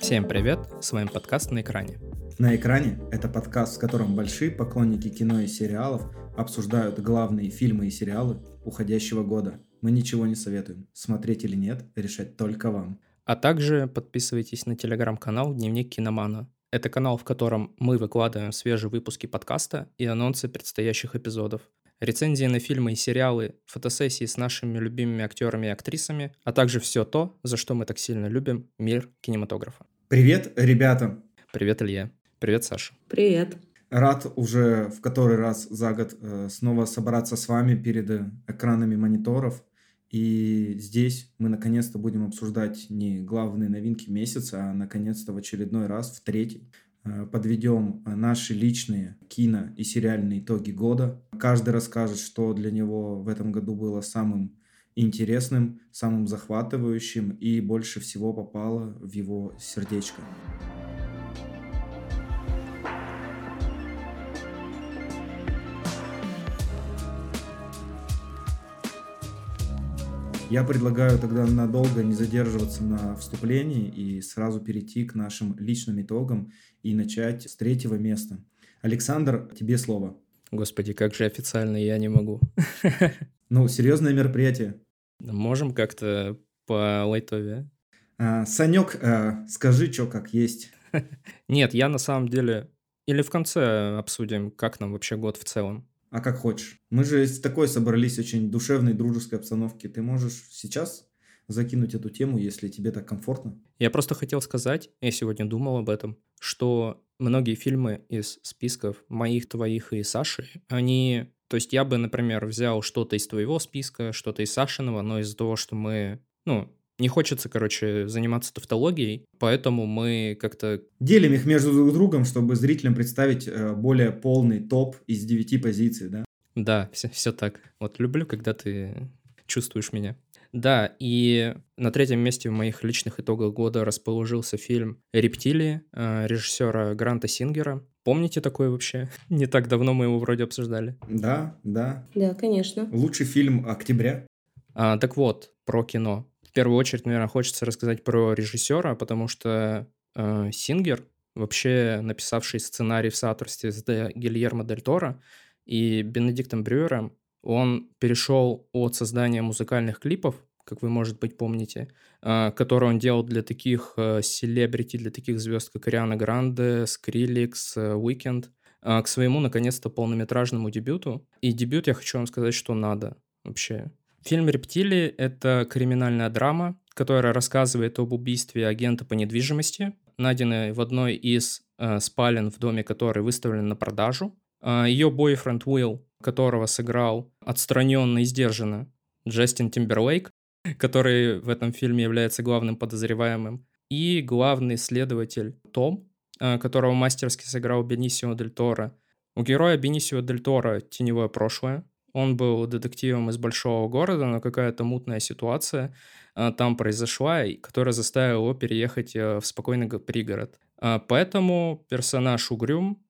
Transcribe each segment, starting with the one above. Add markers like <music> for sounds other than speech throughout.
Всем привет, с вами подкаст «На экране». «На экране» — это подкаст, в котором большие поклонники кино и сериалов обсуждают главные фильмы и сериалы уходящего года. Мы ничего не советуем. Смотреть или нет, решать только вам. А также подписывайтесь на телеграм-канал «Дневник киномана». Это канал, в котором мы выкладываем свежие выпуски подкаста и анонсы предстоящих эпизодов рецензии на фильмы и сериалы, фотосессии с нашими любимыми актерами и актрисами, а также все то, за что мы так сильно любим мир кинематографа. Привет, ребята! Привет, Илья. Привет, Саша. Привет. Рад уже в который раз за год э, снова собраться с вами перед э, экранами мониторов. И здесь мы наконец-то будем обсуждать не главные новинки месяца, а наконец-то в очередной раз, в третий, подведем э, наши личные кино и сериальные итоги года. Каждый расскажет, что для него в этом году было самым интересным, самым захватывающим и больше всего попало в его сердечко. Я предлагаю тогда надолго не задерживаться на вступлении и сразу перейти к нашим личным итогам и начать с третьего места. Александр, тебе слово. Господи, как же официально я не могу. <laughs> Ну, серьезное мероприятие. Можем как-то по лайтове. А, Санек, а, скажи, что как есть. <laughs> Нет, я на самом деле... Или в конце обсудим, как нам вообще год в целом а как хочешь. Мы же с такой собрались очень душевной, дружеской обстановки. Ты можешь сейчас закинуть эту тему, если тебе так комфортно? Я просто хотел сказать, я сегодня думал об этом, что многие фильмы из списков моих, твоих и Саши, они... То есть я бы, например, взял что-то из твоего списка, что-то из Сашиного, но из-за того, что мы, ну, не хочется, короче, заниматься тавтологией, поэтому мы как-то... Делим их между друг другом, чтобы зрителям представить э, более полный топ из девяти позиций, да? Да, все, все так. Вот люблю, когда ты чувствуешь меня. Да, и на третьем месте в моих личных итогах года расположился фильм «Рептилии» э, режиссера Гранта Сингера. Помните такое вообще? <laughs> Не так давно мы его вроде обсуждали. Да, да. Да, конечно. Лучший фильм октября. А, так вот, про кино первую очередь, наверное, хочется рассказать про режиссера, потому что э, Сингер, вообще написавший сценарий в соавторстве с Де Гильермо Дель Торо и Бенедиктом Брюером, он перешел от создания музыкальных клипов, как вы, может быть, помните, э, которые он делал для таких э, селебрити, для таких звезд, как Ариана Гранде, Skrillex, Weeknd, э, к своему, наконец-то, полнометражному дебюту. И дебют, я хочу вам сказать, что надо вообще. Фильм «Рептилии» — это криминальная драма, которая рассказывает об убийстве агента по недвижимости, найденной в одной из э, спален в доме, который выставлен на продажу. Э, ее бойфренд Уилл, которого сыграл отстраненно и сдержанно Джастин Тимберлейк, который в этом фильме является главным подозреваемым, и главный следователь Том, э, которого мастерски сыграл Бенисио Дель Торо. У героя Бенисио Дель Торо теневое прошлое, он был детективом из большого города, но какая-то мутная ситуация а, там произошла, которая заставила его переехать э, в спокойный пригород. Поэтому персонаж угрюм,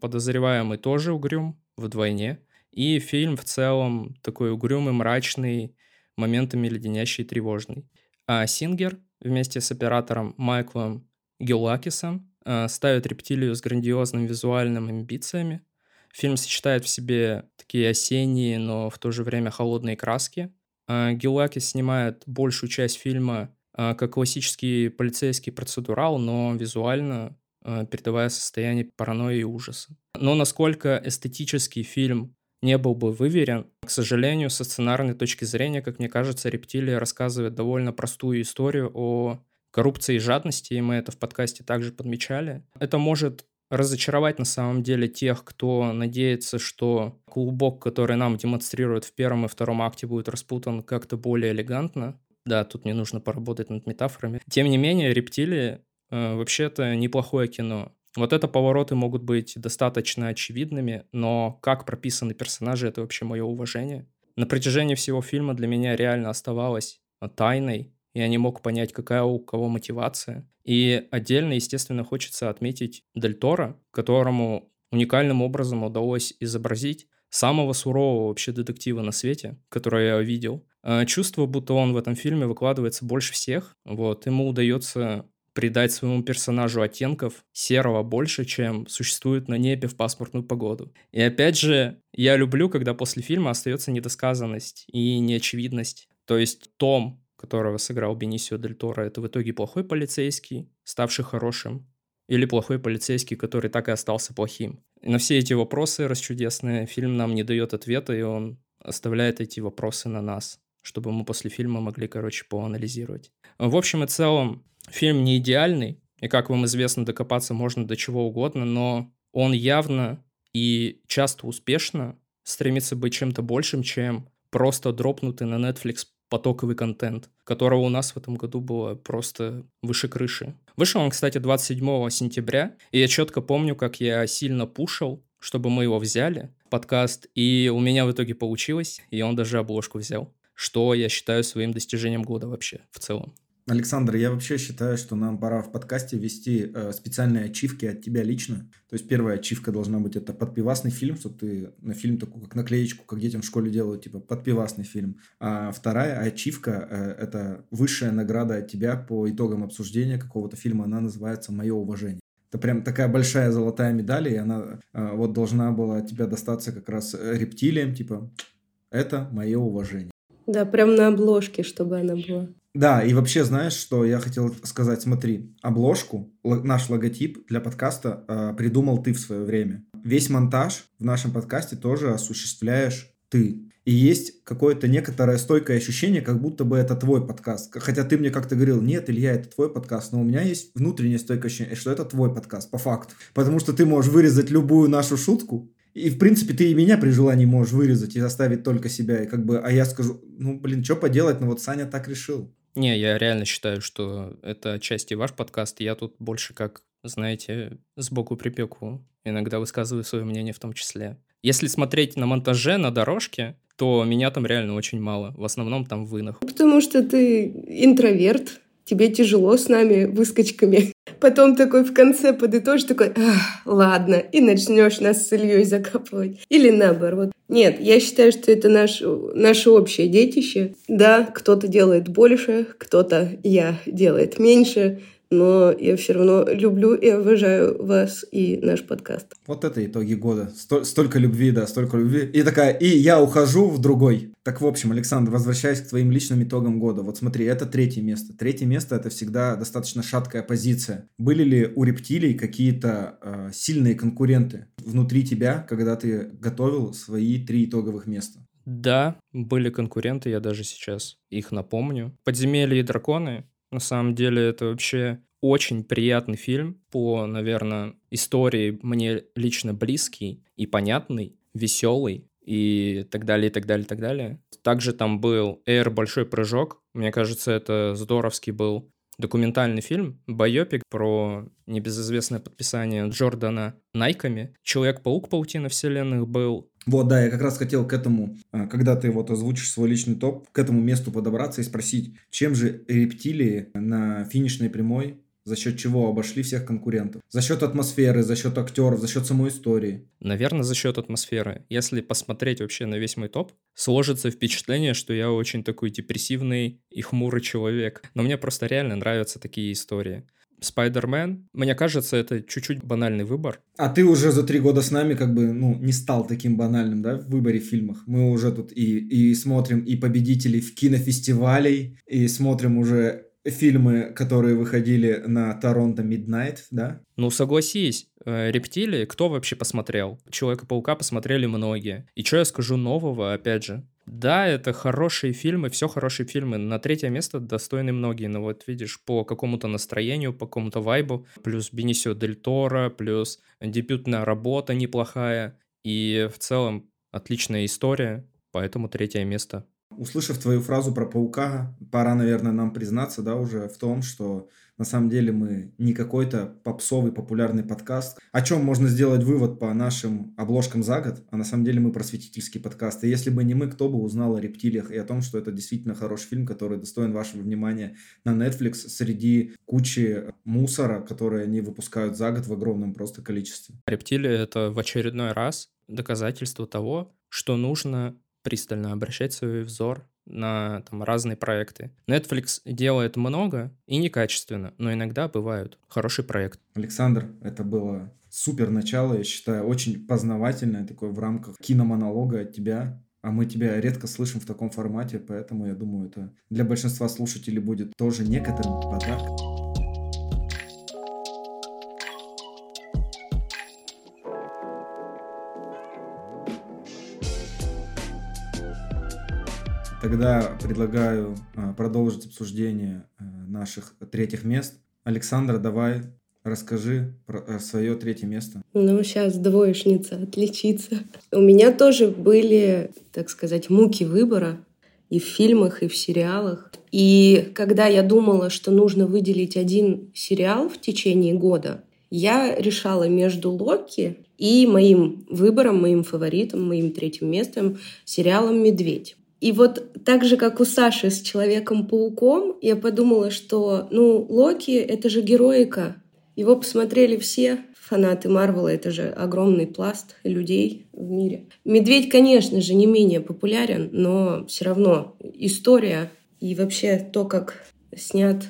подозреваемый тоже угрюм вдвойне. И фильм в целом такой угрюмый, мрачный, моментами леденящий тревожный. А Сингер вместе с оператором Майклом Геулакисом а, ставит рептилию с грандиозными визуальными амбициями, Фильм сочетает в себе такие осенние, но в то же время холодные краски. А, Гиллакис снимает большую часть фильма а, как классический полицейский процедурал, но визуально а, передавая состояние паранойи и ужаса. Но насколько эстетический фильм не был бы выверен, к сожалению, со сценарной точки зрения, как мне кажется, «Рептилия» рассказывает довольно простую историю о коррупции и жадности, и мы это в подкасте также подмечали. Это может разочаровать на самом деле тех, кто надеется, что клубок, который нам демонстрируют в первом и втором акте, будет распутан как-то более элегантно. Да, тут мне нужно поработать над метафорами. Тем не менее, «Рептилии» э, вообще-то неплохое кино. Вот это повороты могут быть достаточно очевидными, но как прописаны персонажи, это вообще мое уважение. На протяжении всего фильма для меня реально оставалось тайной, я не мог понять, какая у кого мотивация. И отдельно, естественно, хочется отметить Дель Торо, которому уникальным образом удалось изобразить самого сурового вообще детектива на свете, который я видел. А, чувство, будто он в этом фильме выкладывается больше всех. Вот, ему удается придать своему персонажу оттенков серого больше, чем существует на небе в пасмурную погоду. И опять же, я люблю, когда после фильма остается недосказанность и неочевидность. То есть Том, которого сыграл Бенисио Дель Торо, это в итоге плохой полицейский, ставший хорошим, или плохой полицейский, который так и остался плохим. На все эти вопросы расчудесные фильм нам не дает ответа, и он оставляет эти вопросы на нас, чтобы мы после фильма могли, короче, поанализировать. В общем и целом, фильм не идеальный, и, как вам известно, докопаться можно до чего угодно, но он явно и часто успешно стремится быть чем-то большим, чем просто дропнутый на Netflix потоковый контент, которого у нас в этом году было просто выше крыши. Вышел он, кстати, 27 сентября, и я четко помню, как я сильно пушил, чтобы мы его взяли, подкаст, и у меня в итоге получилось, и он даже обложку взял, что я считаю своим достижением года вообще в целом. Александр, я вообще считаю, что нам пора в подкасте ввести э, специальные ачивки от тебя лично. То есть первая ачивка должна быть это подпивасный фильм, чтобы ты на фильм такую как наклеечку, как детям в школе делают, типа подпивасный фильм. А вторая ачивка э, это высшая награда от тебя по итогам обсуждения какого-то фильма. Она называется «Мое уважение». Это прям такая большая золотая медаль, и она э, вот должна была от тебя достаться как раз рептилиям, типа это мое уважение. Да, прям на обложке, чтобы она была. Да, и вообще, знаешь, что я хотел сказать? Смотри, обложку, наш логотип для подкаста э, придумал ты в свое время. Весь монтаж в нашем подкасте тоже осуществляешь ты. И есть какое-то некоторое стойкое ощущение, как будто бы это твой подкаст. Хотя ты мне как-то говорил, нет, Илья, это твой подкаст, но у меня есть внутреннее стойкое ощущение, что это твой подкаст, по факту. Потому что ты можешь вырезать любую нашу шутку, и, в принципе, ты и меня при желании можешь вырезать и оставить только себя. И как бы, а я скажу, ну, блин, что поделать, ну вот Саня так решил. Не, я реально считаю, что это часть и ваш подкаст. Я тут больше как, знаете, сбоку припеку. Иногда высказываю свое мнение в том числе. Если смотреть на монтаже, на дорожке, то меня там реально очень мало. В основном там вынах. Потому что ты интроверт, тебе тяжело с нами, выскочками. Потом такой в конце подытожишь, такой, ладно, и начнешь нас с Ильей закапывать. Или наоборот. Нет, я считаю, что это наш, наше общее детище. Да, кто-то делает больше, кто-то я делает меньше, но я все равно люблю и уважаю вас и наш подкаст. Вот это итоги года. Сто, столько любви, да, столько любви. И такая, и я ухожу в другой. Так, в общем, Александр, возвращаясь к твоим личным итогам года. Вот смотри, это третье место. Третье место – это всегда достаточно шаткая позиция. Были ли у рептилий какие-то э, сильные конкуренты внутри тебя, когда ты готовил свои три итоговых места? Да, были конкуренты, я даже сейчас их напомню. «Подземелье и драконы» На самом деле это вообще очень приятный фильм по, наверное, истории мне лично близкий и понятный, веселый и так далее, и так далее, и так далее. Также там был «Эйр. Большой прыжок». Мне кажется, это здоровский был документальный фильм, байопик про небезызвестное подписание Джордана Найками. Человек-паук паутина вселенных был. Вот, да, я как раз хотел к этому, а, когда ты вот озвучишь свой личный топ, к этому месту подобраться и спросить, чем же рептилии на финишной прямой за счет чего обошли всех конкурентов? За счет атмосферы, за счет актеров, за счет самой истории? Наверное, за счет атмосферы. Если посмотреть вообще на весь мой топ, сложится впечатление, что я очень такой депрессивный и хмурый человек. Но мне просто реально нравятся такие истории. Спайдермен, мне кажется, это чуть-чуть банальный выбор. А ты уже за три года с нами как бы, ну, не стал таким банальным, да, в выборе фильмах. Мы уже тут и, и смотрим и победителей в кинофестивалей, и смотрим уже фильмы, которые выходили на Торонто Midnight, да? Ну, согласись, э, рептилии кто вообще посмотрел? Человека-паука посмотрели многие. И что я скажу нового, опять же? Да, это хорошие фильмы, все хорошие фильмы. На третье место достойны многие, но вот видишь, по какому-то настроению, по какому-то вайбу, плюс Бенисио Дель Торо, плюс дебютная работа неплохая, и в целом отличная история, поэтому третье место. Услышав твою фразу про паука, пора, наверное, нам признаться, да, уже в том, что на самом деле мы не какой-то попсовый популярный подкаст. О чем можно сделать вывод по нашим обложкам за год, а на самом деле мы просветительский подкаст. И если бы не мы, кто бы узнал о рептилиях и о том, что это действительно хороший фильм, который достоин вашего внимания на Netflix среди кучи мусора, которые они выпускают за год в огромном просто количестве. Рептилии — это в очередной раз доказательство того, что нужно пристально обращать свой взор на там, разные проекты. Netflix делает много и некачественно, но иногда бывают хороший проект. Александр, это было супер начало, я считаю, очень познавательное такое в рамках киномонолога от тебя. А мы тебя редко слышим в таком формате, поэтому я думаю, это для большинства слушателей будет тоже некоторым подарком. Тогда предлагаю а, продолжить обсуждение а, наших третьих мест. Александра, давай расскажи про э, свое третье место. Ну, сейчас двоечница отличится. У меня тоже были, так сказать, муки выбора и в фильмах, и в сериалах. И когда я думала, что нужно выделить один сериал в течение года, я решала между Локи и моим выбором, моим фаворитом, моим третьим местом сериалом «Медведь». И вот так же, как у Саши с Человеком-пауком, я подумала, что, ну, Локи — это же героика. Его посмотрели все фанаты Марвела. Это же огромный пласт людей в мире. Медведь, конечно же, не менее популярен, но все равно история и вообще то, как снят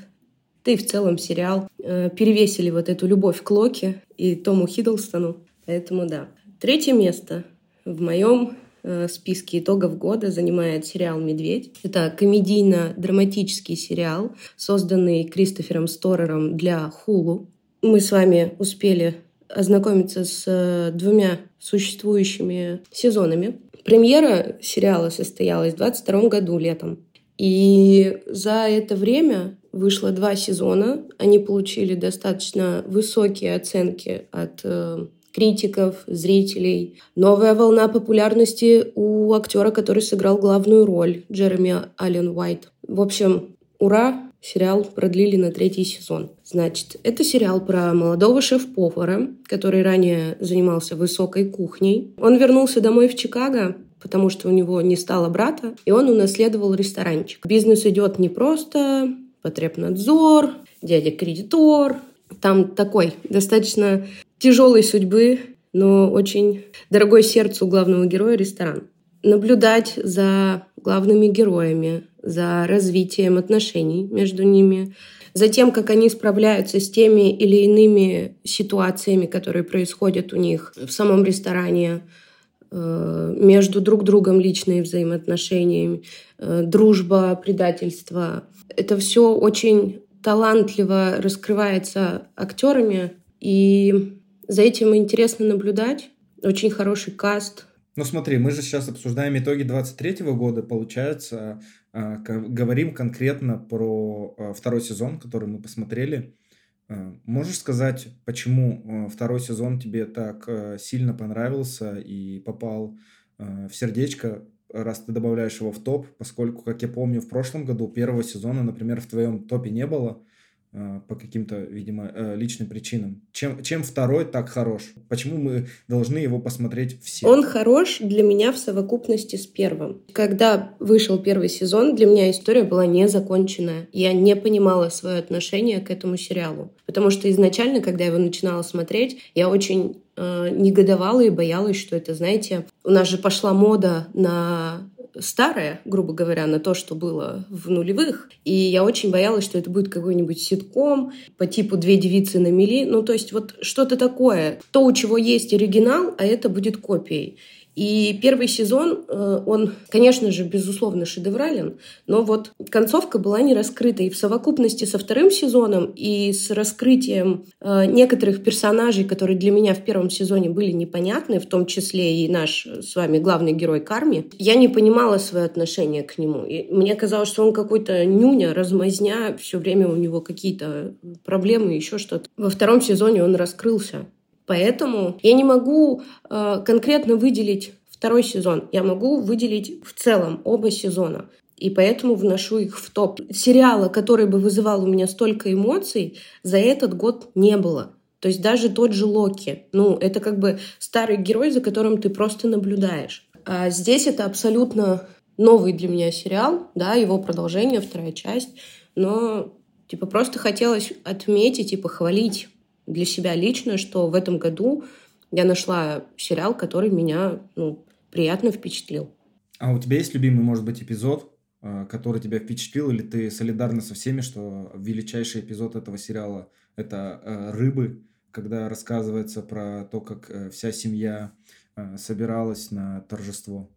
да в целом сериал, э, перевесили вот эту любовь к Локи и Тому Хиддлстону. Поэтому да. Третье место в моем Э, списке итогов года занимает сериал «Медведь». Это комедийно-драматический сериал, созданный Кристофером Сторером для Хулу. Мы с вами успели ознакомиться с э, двумя существующими сезонами. Премьера сериала состоялась в 22 году летом. И за это время вышло два сезона. Они получили достаточно высокие оценки от э, критиков, зрителей. Новая волна популярности у актера, который сыграл главную роль, Джереми Аллен Уайт. В общем, ура, сериал продлили на третий сезон. Значит, это сериал про молодого шеф-повара, который ранее занимался высокой кухней. Он вернулся домой в Чикаго, потому что у него не стало брата, и он унаследовал ресторанчик. Бизнес идет не просто, потребнадзор, дядя-кредитор. Там такой достаточно тяжелой судьбы, но очень дорогой сердцу главного героя ресторан. Наблюдать за главными героями, за развитием отношений между ними, за тем, как они справляются с теми или иными ситуациями, которые происходят у них в самом ресторане, э, между друг другом личные взаимоотношения, э, дружба, предательство. Это все очень талантливо раскрывается актерами, и за этим интересно наблюдать. Очень хороший каст. Ну смотри, мы же сейчас обсуждаем итоги 23 года, получается, э, говорим конкретно про э, второй сезон, который мы посмотрели. Э, можешь сказать, почему второй сезон тебе так сильно понравился и попал в сердечко, раз ты добавляешь его в топ, поскольку, как я помню, в прошлом году первого сезона, например, в твоем топе не было, по каким-то, видимо, э, личным причинам. Чем, чем второй так хорош? Почему мы должны его посмотреть все? Он хорош для меня в совокупности с первым. Когда вышел первый сезон, для меня история была не законченная. Я не понимала свое отношение к этому сериалу. Потому что изначально, когда я его начинала смотреть, я очень э, негодовала и боялась, что это, знаете, у нас же пошла мода на старое, грубо говоря, на то, что было в нулевых. И я очень боялась, что это будет какой-нибудь ситком по типу «Две девицы на мели». Ну, то есть вот что-то такое. То, у чего есть оригинал, а это будет копией. И первый сезон, э, он, конечно же, безусловно шедеврален, но вот концовка была не раскрыта. И в совокупности со вторым сезоном и с раскрытием э, некоторых персонажей, которые для меня в первом сезоне были непонятны, в том числе и наш с вами главный герой Карми, я не понимала свое отношение к нему. И мне казалось, что он какой-то нюня, размазня, все время у него какие-то проблемы, еще что-то. Во втором сезоне он раскрылся. Поэтому я не могу э, конкретно выделить второй сезон. Я могу выделить в целом оба сезона. И поэтому вношу их в топ. Сериала, который бы вызывал у меня столько эмоций, за этот год не было. То есть даже тот же Локи. Ну, это как бы старый герой, за которым ты просто наблюдаешь. А здесь это абсолютно новый для меня сериал, да, его продолжение, вторая часть. Но, типа, просто хотелось отметить и похвалить для себя лично, что в этом году я нашла сериал, который меня ну, приятно впечатлил. А у тебя есть любимый, может быть, эпизод э, который тебя впечатлил, или ты солидарна со всеми, что величайший эпизод этого сериала – это э, «Рыбы», когда рассказывается про то, как э, вся семья собиралась на торжество?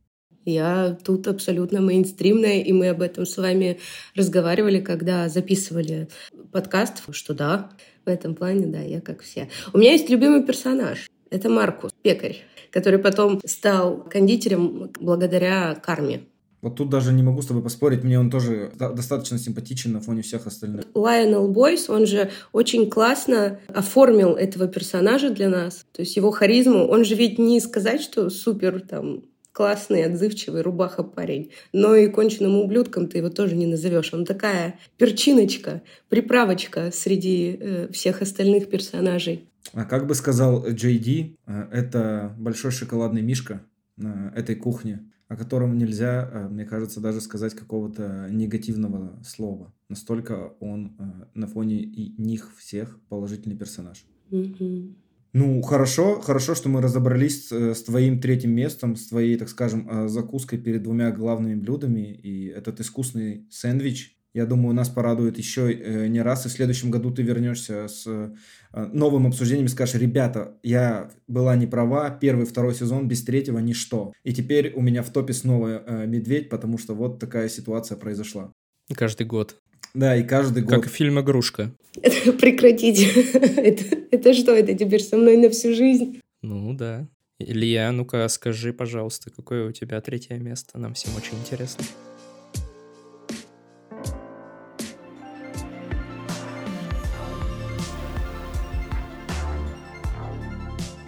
Я тут абсолютно мейнстримная, и мы об этом с вами разговаривали, когда записывали подкаст, что да, в этом плане, да, я как все. У меня есть любимый персонаж. Это Маркус, пекарь, который потом стал кондитером благодаря карме. Вот тут даже не могу с тобой поспорить, мне он тоже достаточно симпатичен на фоне всех остальных. Лайонел Бойс, он же очень классно оформил этого персонажа для нас. То есть его харизму, он же ведь не сказать, что супер там классный, отзывчивый рубаха парень. Но и конченным ублюдком ты его тоже не назовешь. Он такая перчиночка, приправочка среди э, всех остальных персонажей. А как бы сказал Джей Ди, э, это большой шоколадный мишка на этой кухне о котором нельзя, э, мне кажется, даже сказать какого-то негативного слова. Настолько он э, на фоне и них всех положительный персонаж. Mm-hmm. Ну, хорошо, хорошо, что мы разобрались с, э, с твоим третьим местом, с твоей, так скажем, закуской перед двумя главными блюдами. И этот искусный сэндвич я думаю, нас порадует еще э, не раз, и в следующем году ты вернешься с э, новым обсуждением и скажешь, ребята, я была не права, первый, второй сезон без третьего ничто. И теперь у меня в топе снова э, «Медведь», потому что вот такая ситуация произошла. Каждый год. Да, и каждый год. Как фильм «Игрушка». <laughs> Прекратите. <laughs> это, это что, это теперь со мной на всю жизнь? Ну да. Илья, ну-ка скажи, пожалуйста, какое у тебя третье место? Нам всем очень интересно.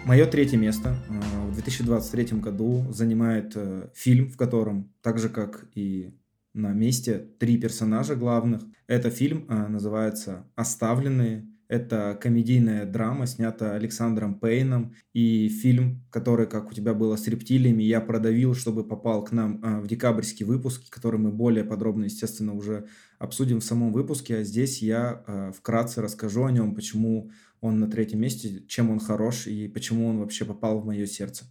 Мое третье место э, в 2023 году занимает э, фильм, в котором, так же как и на месте, три персонажа главных. Это фильм э, называется «Оставленные». Это комедийная драма, снята Александром Пейном. И фильм, который, как у тебя было с рептилиями, я продавил, чтобы попал к нам в декабрьский выпуск, который мы более подробно, естественно, уже обсудим в самом выпуске. А здесь я вкратце расскажу о нем, почему он на третьем месте, чем он хорош и почему он вообще попал в мое сердце.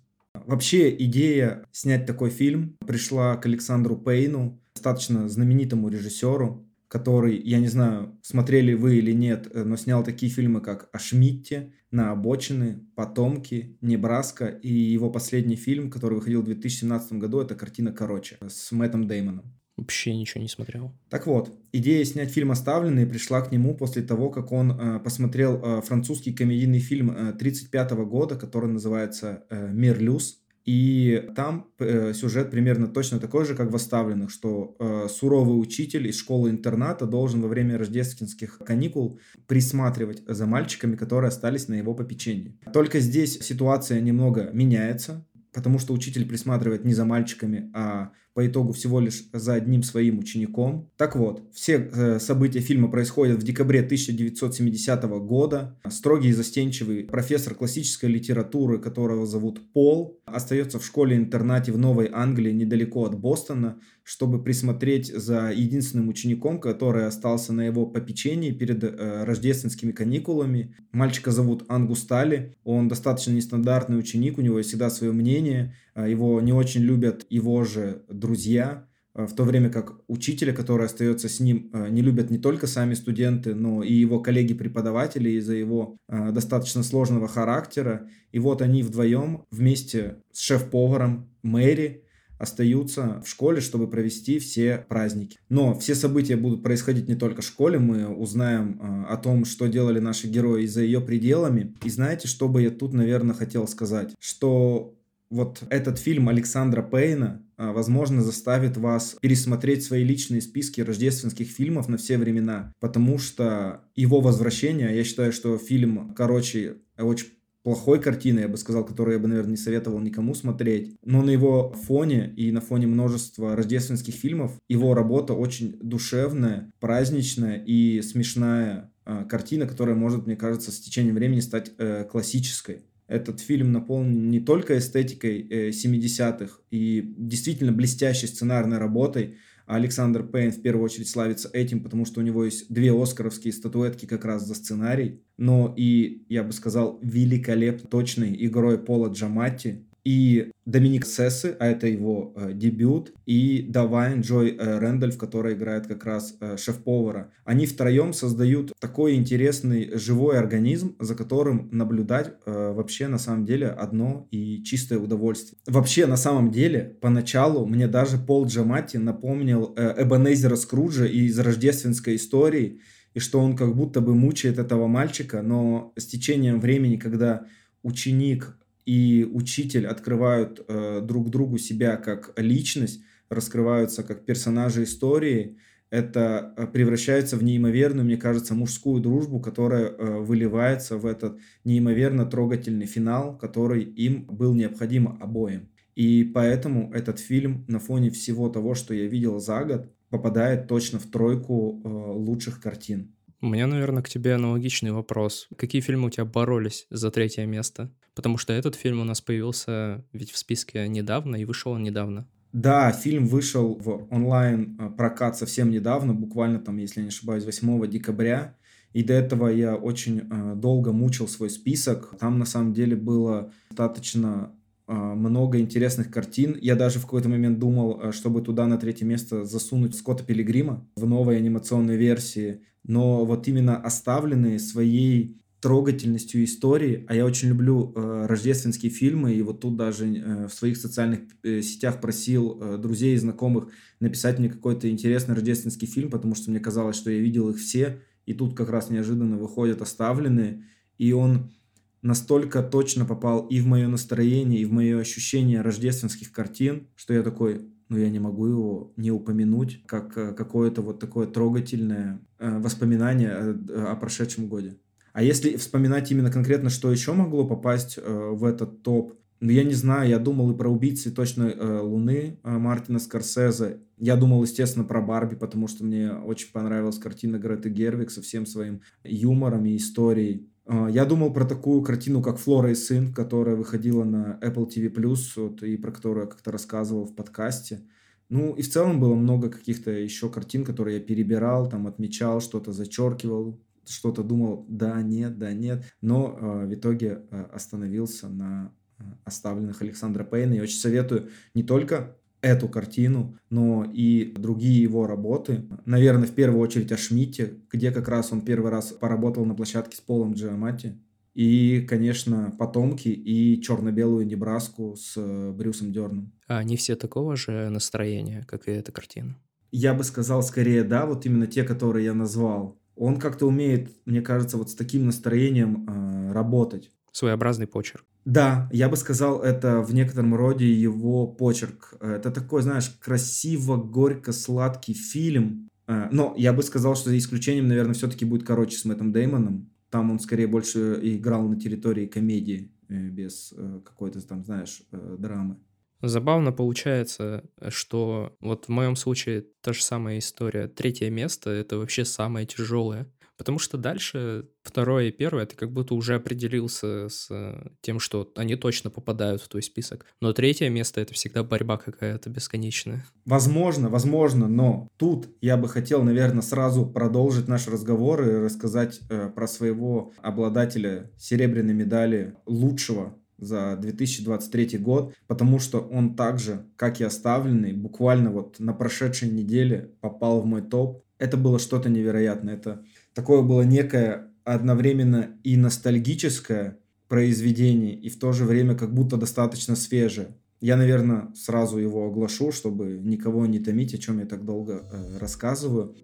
Вообще идея снять такой фильм пришла к Александру Пейну, достаточно знаменитому режиссеру, который, я не знаю, смотрели вы или нет, э, но снял такие фильмы, как «О Шмидте», «На обочины», «Потомки», «Небраска» и его последний фильм, который выходил в 2017 году, это «Картина короче» с Мэттом Деймоном. Вообще ничего не смотрел. Так вот, идея снять фильм «Оставленный» пришла к нему после того, как он э, посмотрел э, французский комедийный фильм 1935 э, года, который называется э, «Мир Люс». И там э, сюжет примерно точно такой же, как в «Оставленных», что э, суровый учитель из школы-интерната должен во время рождественских каникул присматривать за мальчиками, которые остались на его попечении. Только здесь ситуация немного меняется, потому что учитель присматривает не за мальчиками, а по итогу всего лишь за одним своим учеником. Так вот, все э, события фильма происходят в декабре 1970 года. Строгий и застенчивый профессор классической литературы, которого зовут Пол, остается в школе-интернате в Новой Англии, недалеко от Бостона, чтобы присмотреть за единственным учеником, который остался на его попечении перед э, рождественскими каникулами. Мальчика зовут Ангустали, он достаточно нестандартный ученик, у него всегда свое мнение, его не очень любят его же друзья, а, в то время как учителя, который остается с ним, а, не любят не только сами студенты, но и его коллеги-преподаватели из-за его достаточно сложного характера. И вот они вдвоем вместе с шеф-поваром Мэри остаются в школе, чтобы провести все праздники. Но все события будут происходить не только в школе, мы узнаем о том, что делали наши герои за ее пределами. И знаете, что бы я тут, наверное, хотел сказать? Что вот этот фильм Александра Пейна, а, возможно, заставит вас пересмотреть свои личные списки рождественских фильмов на все времена, потому что его возвращение, я считаю, что фильм, короче, очень плохой картины, я бы сказал, которую я бы, наверное, не советовал никому смотреть. Но на его фоне и на фоне множества рождественских фильмов его работа очень душевная, праздничная и смешная э, картина, которая может, мне кажется, с течением времени стать э, классической. Этот фильм наполнен не только эстетикой э, 70-х и действительно блестящей сценарной работой, а Александр Пейн в первую очередь славится этим, потому что у него есть две оскаровские статуэтки как раз за сценарий, но и, я бы сказал, великолепно точной игрой Пола Джаматти. И Доминик Сессы, а это его э, дебют, и Давайн Джой э, Рэндольф, которая играет как раз э, шеф-повара. Они втроем создают такой интересный живой организм, за которым наблюдать э, вообще на самом деле одно и чистое удовольствие. Вообще на самом деле поначалу мне даже Пол Джамати напомнил э, Эбонезера Скруджа из рождественской истории, и что он как будто бы мучает этого мальчика, но с течением времени, когда ученик и учитель открывают э, друг другу себя как личность, раскрываются как персонажи истории, это э, превращается в неимоверную, мне кажется, мужскую дружбу, которая э, выливается в этот неимоверно трогательный финал, который им был необходим обоим. И поэтому этот фильм на фоне всего того, что я видел за год, попадает точно в тройку э, лучших картин. У меня, наверное, к тебе аналогичный вопрос. Какие фильмы у тебя боролись за третье место? Потому что этот фильм у нас появился ведь в списке недавно, и вышел он недавно. Да, фильм вышел в онлайн э, совсем недавно, буквально там, если не ошибаюсь, 8 декабря. И до этого я очень э, долго мучил свой список. Там на самом деле было достаточно э, много интересных картин. Я даже в какой-то момент думал, э, чтобы туда на третье место засунуть Скотта Пилигрима в новой анимационной версии. Но вот именно оставленные своей трогательностью истории, а я очень люблю э, рождественские фильмы, и вот тут даже э, в своих социальных э, сетях просил э, друзей и знакомых написать мне какой-то интересный рождественский фильм, потому что мне казалось, что я видел их все, и тут как раз неожиданно выходят оставленные, и он настолько точно попал и в мое настроение, и в мое ощущение рождественских картин, что я такой, ну я не могу его не упомянуть, как э, какое-то вот такое трогательное э, воспоминание о, о прошедшем годе. А если вспоминать именно конкретно, что еще могло попасть э, в этот топ, ну, я не знаю, я думал и про «Убить цветочной э, луны» э, Мартина Скорсезе. Я думал, естественно, про «Барби», потому что мне очень понравилась картина Греты Гервик со всем своим юмором и историей. Э, я думал про такую картину, как «Флора и сын», которая выходила на Apple TV+, вот, и про которую я как-то рассказывал в подкасте. Ну, и в целом было много каких-то еще картин, которые я перебирал, там, отмечал, что-то зачеркивал, что-то думал, да, нет, да, нет, но э, в итоге э, остановился на э, оставленных Александра Пейна. И очень советую не только эту картину, но и другие его работы. Наверное, в первую очередь о Шмидте, где как раз он первый раз поработал на площадке с Полом Джиамати. И, конечно, «Потомки» и «Черно-белую Небраску» с э, Брюсом Дерном. А они все такого же настроения, как и эта картина? Я бы сказал скорее да, вот именно те, которые я назвал он как-то умеет, мне кажется, вот с таким настроением э, работать. Своеобразный почерк. Да, я бы сказал, это в некотором роде его почерк. Это такой, знаешь, красиво, горько, сладкий фильм. Э, но я бы сказал, что за исключением, наверное, все-таки будет короче с Мэттом Деймоном. Там он скорее больше играл на территории комедии, э, без э, какой-то там, знаешь, э, драмы. Забавно получается, что вот в моем случае та же самая история. Третье место — это вообще самое тяжелое. Потому что дальше второе и первое ты как будто уже определился с тем, что они точно попадают в твой список. Но третье место это всегда борьба какая-то бесконечная. Возможно, возможно, но тут я бы хотел, наверное, сразу продолжить наш разговор и рассказать э, про своего обладателя серебряной медали лучшего за 2023 год, потому что он также, как и оставленный, буквально вот на прошедшей неделе попал в мой топ. Это было что-то невероятное. Это такое было некое одновременно и ностальгическое произведение, и в то же время как будто достаточно свежее. Я, наверное, сразу его оглашу, чтобы никого не томить, о чем я так долго э, рассказываю.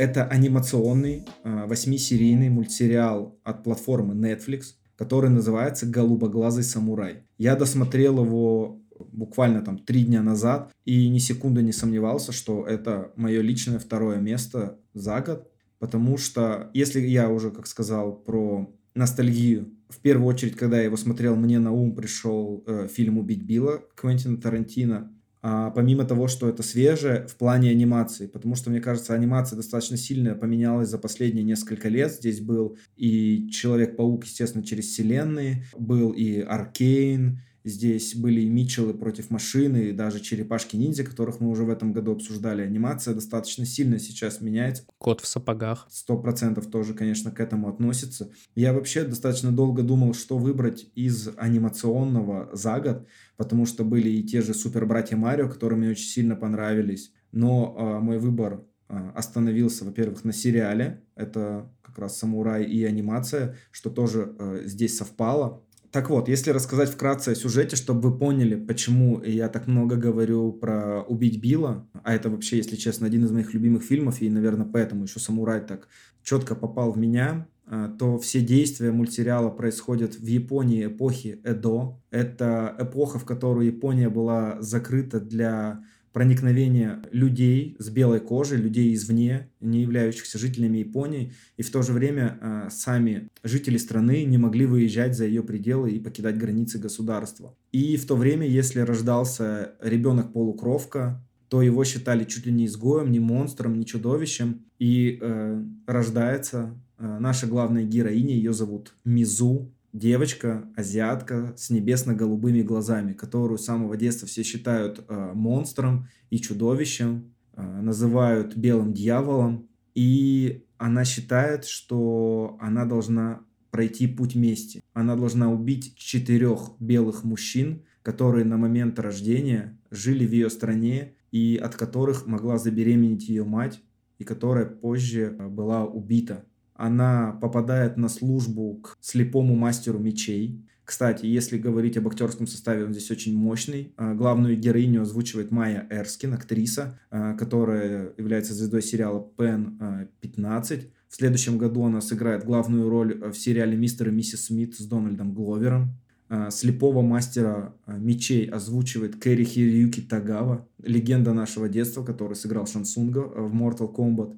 Это анимационный э, восьмисерийный мультсериал от платформы Netflix, который называется «Голубоглазый самурай». Я досмотрел его буквально там три дня назад и ни секунды не сомневался, что это мое личное второе место за год, потому что если я уже, как сказал, про ностальгию, в первую очередь, когда я его смотрел, мне на ум пришел э, фильм «Убить Билла» Квентина Тарантино, а, помимо того, что это свежее в плане анимации, потому что, мне кажется, анимация достаточно сильно поменялась за последние несколько лет. Здесь был и Человек-паук, естественно, через вселенные, был и Аркейн, Здесь были и Митчеллы против машины, и даже черепашки-ниндзя, которых мы уже в этом году обсуждали. Анимация достаточно сильно сейчас меняется. Кот в сапогах. Сто процентов тоже, конечно, к этому относится. Я вообще достаточно долго думал, что выбрать из анимационного за год, потому что были и те же Супер Братья Марио, которые мне очень сильно понравились. Но э, мой выбор э, остановился, во-первых, на сериале. Это как раз самурай и анимация, что тоже э, здесь совпало. Так вот, если рассказать вкратце о сюжете, чтобы вы поняли, почему я так много говорю про «Убить Билла», а это вообще, если честно, один из моих любимых фильмов, и, наверное, поэтому еще «Самурай» так четко попал в меня, а, то все действия мультсериала происходят в Японии эпохи Эдо. Это эпоха, в которую Япония была закрыта для проникновение людей с белой кожей, людей извне, не являющихся жителями Японии, и в то же время э, сами жители страны не могли выезжать за ее пределы и покидать границы государства. И в то время, если рождался ребенок-полукровка, то его считали чуть ли не изгоем, не монстром, не чудовищем, и э, рождается э, наша главная героиня, ее зовут Мизу, девочка, азиатка с небесно-голубыми глазами, которую с самого детства все считают э, монстром и чудовищем, э, называют белым дьяволом, и она считает, что она должна пройти путь мести. Она должна убить четырех белых мужчин, которые на момент рождения жили в ее стране и от которых могла забеременеть ее мать, и которая позже э, была убита она попадает на службу к слепому мастеру мечей. Кстати, если говорить об актерском составе, он здесь очень мощный. А, главную героиню озвучивает Майя Эрскин, актриса, а, которая является звездой сериала «Пен 15». В следующем году она сыграет главную роль в сериале «Мистер и миссис Смит» с Дональдом Гловером. А, слепого мастера мечей озвучивает Кэрри Хириюки Тагава, легенда нашего детства, который сыграл Шансунга в Mortal Kombat.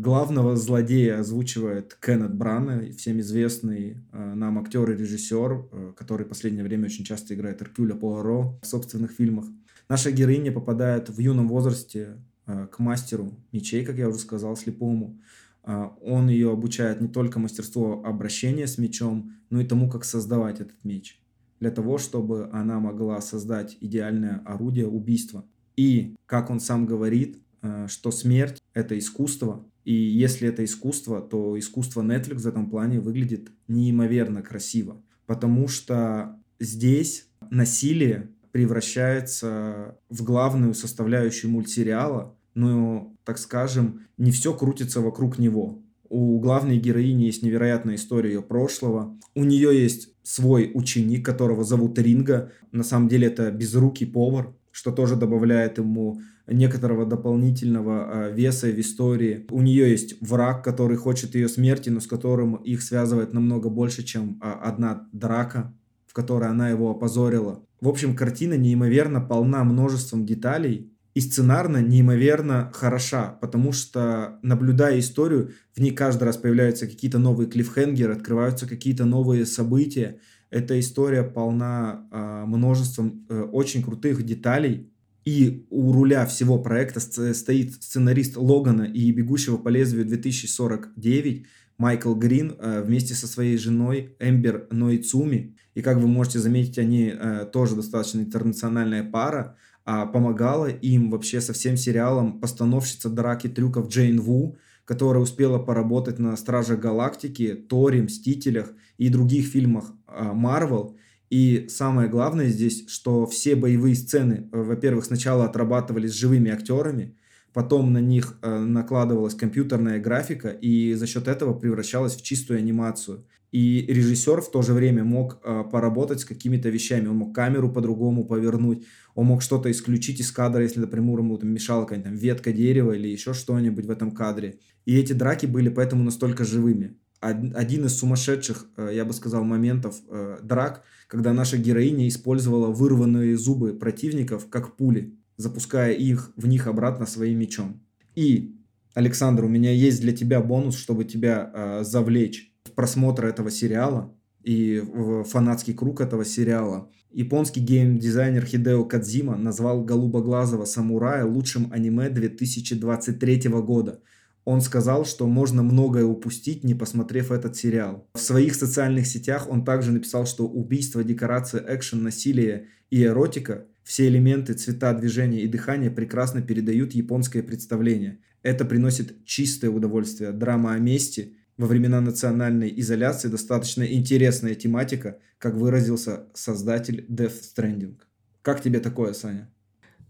Главного злодея озвучивает Кеннет Брана, всем известный нам актер и режиссер, который в последнее время очень часто играет Эркюля Пуаро в собственных фильмах. Наша героиня попадает в юном возрасте к мастеру мечей, как я уже сказал, слепому. Он ее обучает не только мастерству обращения с мечом, но и тому, как создавать этот меч. Для того, чтобы она могла создать идеальное орудие убийства. И, как он сам говорит, Э, что смерть — это искусство, и если это искусство, то искусство Netflix в этом плане выглядит неимоверно красиво, потому что здесь насилие превращается в главную составляющую мультсериала, но, так скажем, не все крутится вокруг него. У главной героини есть невероятная история ее прошлого. У нее есть свой ученик, которого зовут Ринга. На самом деле это безрукий повар, что тоже добавляет ему некоторого дополнительного а, веса в истории. У нее есть враг, который хочет ее смерти, но с которым их связывает намного больше, чем а, одна драка, в которой она его опозорила. В общем, картина неимоверно полна множеством деталей, и сценарно неимоверно хороша, потому что, наблюдая историю, в ней каждый раз появляются какие-то новые клиффхенгеры, открываются какие-то новые события. Эта история полна э, множеством э, очень крутых деталей, и у руля всего проекта стоит сценарист Логана и «Бегущего по лезвию 2049» Майкл Грин э, вместе со своей женой Эмбер Ноицуми. И как вы можете заметить, они э, тоже достаточно интернациональная пара. А помогала им вообще со всем сериалом постановщица драки трюков Джейн Ву, которая успела поработать на «Стражах Галактики», «Торе», «Мстителях» и других фильмах Марвел – и самое главное здесь, что все боевые сцены, э, во-первых, сначала отрабатывались с живыми актерами, потом на них э, накладывалась компьютерная графика, и за счет этого превращалась в чистую анимацию. И режиссер в то же время мог э, поработать с какими-то вещами. Он мог камеру по-другому повернуть, он мог что-то исключить из кадра, если, например, ему там мешала какая-то ветка дерева или еще что-нибудь в этом кадре. И эти драки были поэтому настолько живыми. Один из сумасшедших, я бы сказал, моментов драк – когда наша героиня использовала вырванные зубы противников как пули, запуская их в них обратно своим мечом. И, Александр, у меня есть для тебя бонус, чтобы тебя э, завлечь просмотр этого сериала и фанатский круг этого сериала. Японский геймдизайнер Хидео Кадзима назвал «Голубоглазого самурая» лучшим аниме 2023 года – Он сказал, что можно многое упустить, не посмотрев этот сериал. В своих социальных сетях он также написал, что убийство, декорация, экшен, насилие и эротика – все элементы, цвета, движения и дыхания прекрасно передают японское представление. Это приносит чистое удовольствие. Драма о мести во времена национальной изоляции достаточно интересная тематика, как выразился создатель Death Stranding. Как тебе такое, Саня?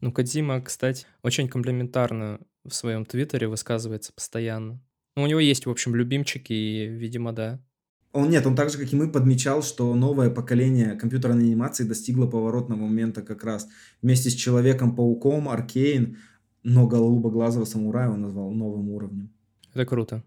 Ну, Кадзима, кстати, очень комплементарно в своем твиттере высказывается постоянно. Ну, у него есть, в общем, любимчики, и, видимо, да. Он нет, он так же, как и мы, подмечал, что новое поколение компьютерной анимации достигло поворотного момента как раз. Вместе с Человеком-пауком, Аркейн, но голубоглазого самурая он назвал новым уровнем. Это круто.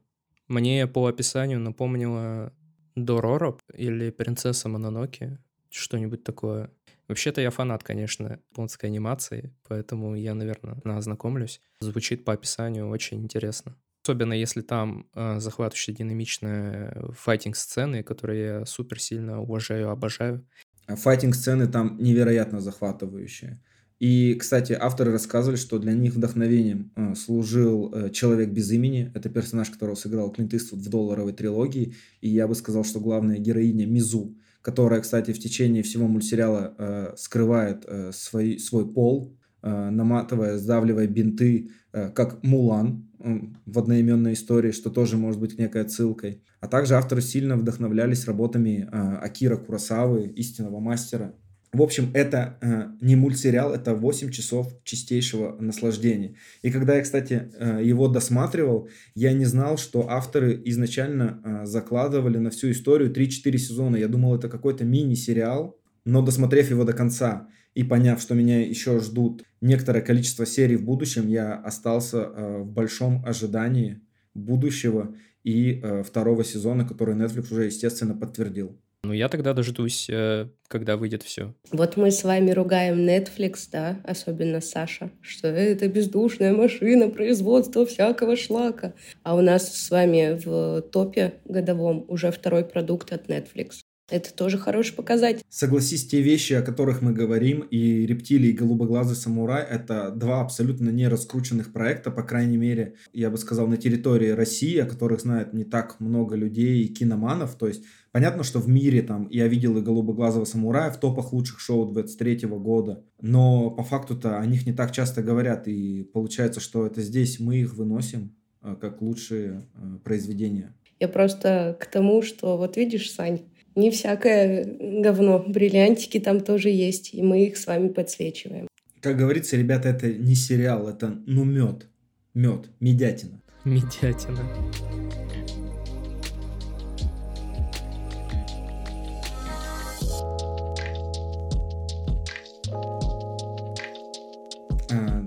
Мне по описанию напомнило Дороро или Принцесса Мононоки, что-нибудь такое. Вообще-то я фанат, конечно, японской анимации, поэтому я, наверное, ознакомлюсь. Звучит по описанию очень интересно. Особенно если там э, захватывающие динамичные файтинг-сцены, которые я супер сильно уважаю, обожаю. А файтинг-сцены там невероятно захватывающие. И, кстати, авторы рассказывали, что для них вдохновением э, служил э, «Человек без имени». Это персонаж, которого сыграл Клинт Иствуд в «Долларовой трилогии». И я бы сказал, что главная героиня Мизу, которая, кстати, в течение всего мультсериала э, скрывает свой, свой пол, наматывая, сдавливая бинты, как Мулан в одноименной истории, что тоже может быть некой отсылкой. А также авторы сильно вдохновлялись работами Акира Курасавы, истинного мастера. В общем, это э, не мультсериал, это 8 часов чистейшего наслаждения. И когда я, кстати, э, его досматривал, я не знал, что авторы изначально э, закладывали на всю историю 3-4 сезона. Я думал, это какой-то мини-сериал, но досмотрев его до конца и поняв, что меня еще ждут некоторое количество серий в будущем, я остался э, в большом ожидании будущего и э, второго сезона, который Netflix уже, естественно, подтвердил. Ну, я тогда дождусь, э, когда выйдет все. Вот мы с вами ругаем Netflix, да, особенно Саша, что это бездушная машина производства всякого шлака. А у нас с вами в топе годовом уже второй продукт от Netflix. Это тоже хороший показатель. Согласись, те вещи, о которых мы говорим, и «Рептилии», и «Голубоглазый самурай» — это два абсолютно не раскрученных проекта, по крайней мере, я бы сказал, на территории России, о которых знает не так много людей и киноманов. То есть понятно, что в мире там я видел и «Голубоглазого самурая» в топах лучших шоу 23 года, но по факту-то о них не так часто говорят, и получается, что это здесь мы их выносим э, как лучшие э, произведения. Я просто к тому, что вот видишь, Сань, не всякое говно. Бриллиантики там тоже есть, и мы их с вами подсвечиваем. Как говорится, ребята, это не сериал, это ну мед. Мед, медятина. Медятина.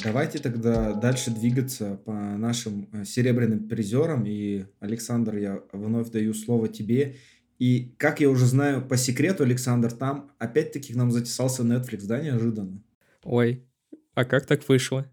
Давайте тогда дальше двигаться по нашим э, серебряным призерам. И, Александр, я вновь даю слово тебе. И, как я уже знаю по секрету, Александр, там опять-таки к нам затесался Netflix, да, неожиданно? Ой, а как так вышло?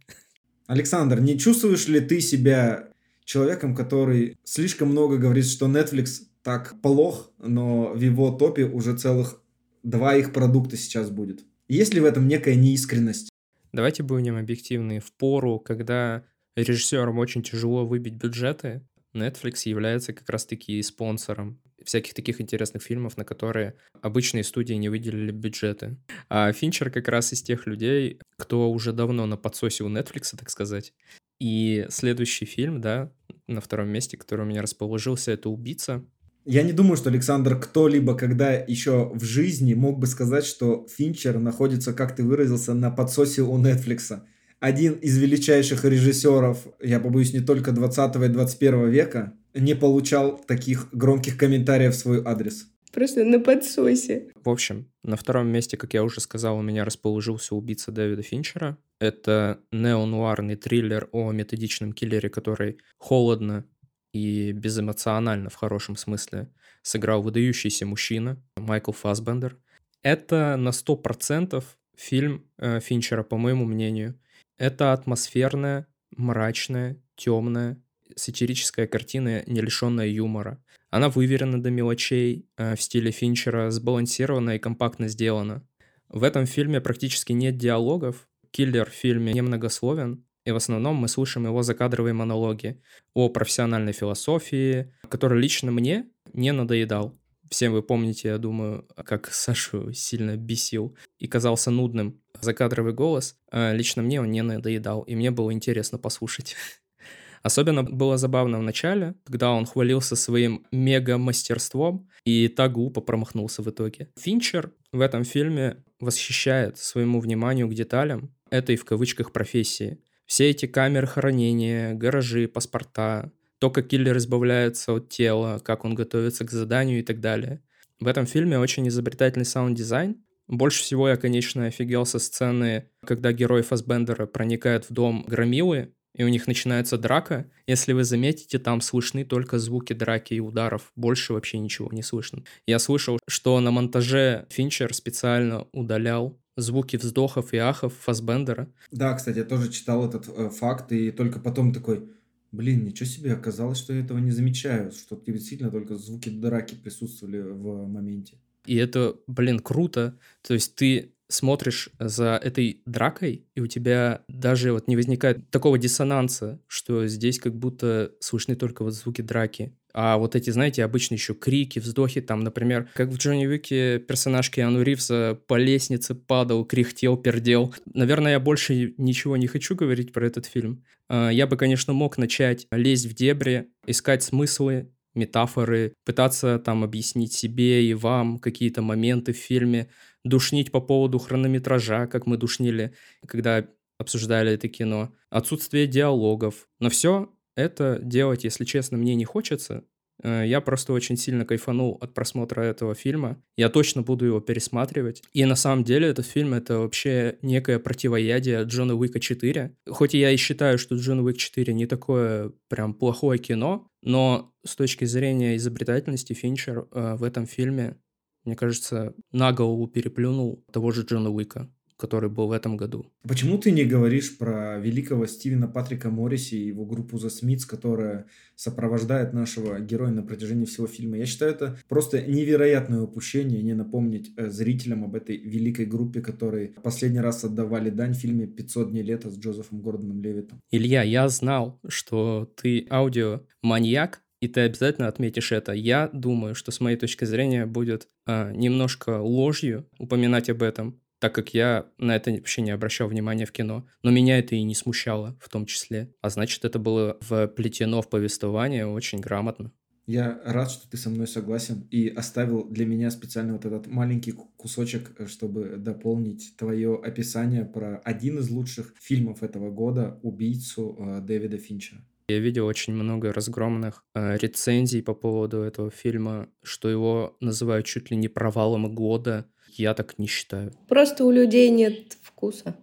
Александр, не чувствуешь ли ты себя человеком, который слишком много говорит, что Netflix так плох, но в его топе уже целых два их продукта сейчас будет? Есть ли в этом некая неискренность? Давайте будем объективны. В пору, когда режиссерам очень тяжело выбить бюджеты, Netflix является как раз-таки спонсором всяких таких интересных фильмов, на которые обычные студии не выделили бюджеты. А Финчер как раз из тех людей, кто уже давно на подсосе у Netflix, так сказать. И следующий фильм, да, на втором месте, который у меня расположился, это «Убийца». Я не думаю, что Александр кто-либо когда еще в жизни мог бы сказать, что Финчер находится, как ты выразился, на подсосе у Netflix один из величайших режиссеров, я побоюсь, не только 20 и 21 века, не получал таких громких комментариев в свой адрес. Просто на подсосе. В общем, на втором месте, как я уже сказал, у меня расположился убийца Дэвида Финчера. Это неонуарный триллер о методичном киллере, который холодно и безэмоционально в хорошем смысле сыграл выдающийся мужчина Майкл Фасбендер. Это на 100% фильм э, Финчера, по моему мнению. Это атмосферная, мрачная, темная, сатирическая картина, не лишенная юмора. Она выверена до мелочей, э, в стиле Финчера, сбалансирована и компактно сделана. В этом фильме практически нет диалогов, киллер в фильме немногословен, и в основном мы слушаем его закадровые монологи о профессиональной философии, который лично мне не надоедал. Всем вы помните, я думаю, как Сашу сильно бесил и казался нудным закадровый голос. А лично мне он не надоедал, и мне было интересно послушать. <laughs> Особенно было забавно в начале, когда он хвалился своим мега-мастерством и так глупо промахнулся в итоге. Финчер в этом фильме восхищает своему вниманию к деталям этой в кавычках профессии. Все эти камеры хранения, гаражи, паспорта, то, как киллер избавляется от тела, как он готовится к заданию и так далее. В этом фильме очень изобретательный саунд-дизайн. Больше всего я, конечно, офигел со сцены, когда герой Фасбендера проникает в дом Громилы, и у них начинается драка. Если вы заметите, там слышны только звуки драки и ударов. Больше вообще ничего не слышно. Я слышал, что на монтаже Финчер специально удалял звуки вздохов и ахов Фасбендера. Да, кстати, я тоже читал этот э, факт, и только потом такой, блин, ничего себе, оказалось, что я этого не замечаю, что действительно только звуки драки присутствовали в моменте. И это, блин, круто. То есть ты смотришь за этой дракой, и у тебя даже вот не возникает такого диссонанса, что здесь как будто слышны только вот звуки драки. А вот эти, знаете, обычно еще крики, вздохи, там, например, как в Джонни Уике персонаж Киану Ривза по лестнице падал, кряхтел, пердел. Наверное, я больше ничего не хочу говорить про этот фильм. А, я бы, конечно, мог начать лезть в дебри, искать смыслы, метафоры, пытаться там объяснить себе и вам какие-то моменты в фильме, душнить по поводу хронометража, как мы душнили, когда обсуждали это кино, отсутствие диалогов. Но все это делать, если честно, мне не хочется. Э, я просто очень сильно кайфанул от просмотра этого фильма. Я точно буду его пересматривать. И на самом деле этот фильм — это вообще некое противоядие Джона Уика 4. Хоть я и считаю, что Джон Уик 4 не такое прям плохое кино, но с точки зрения изобретательности Финчер э, в этом фильме мне кажется, на голову переплюнул того же Джона Уика который был в этом году. Почему ты не говоришь про великого Стивена Патрика Морриси и его группу The Smiths, которая сопровождает нашего героя на протяжении всего фильма? Я считаю, это просто невероятное упущение не напомнить э, зрителям об этой великой группе, которой последний раз отдавали дань в фильме «500 дней лета» с Джозефом Гордоном Левитом. Илья, я знал, что ты аудиоманьяк, и ты обязательно отметишь это. Я думаю, что с моей точки зрения будет а, немножко ложью упоминать об этом, так как я на это вообще не обращал внимания в кино. Но меня это и не смущало в том числе. А значит, это было вплетено в повествование очень грамотно. Я рад, что ты со мной согласен и оставил для меня специально вот этот маленький кусочек, э, чтобы дополнить твое описание про один из лучших фильмов этого года «Убийцу» э, Дэвида Финчера. Я видел очень много разгромных э, рецензий по поводу этого фильма, что его называют чуть ли не провалом года. Я так не считаю. Просто у людей нет вкуса.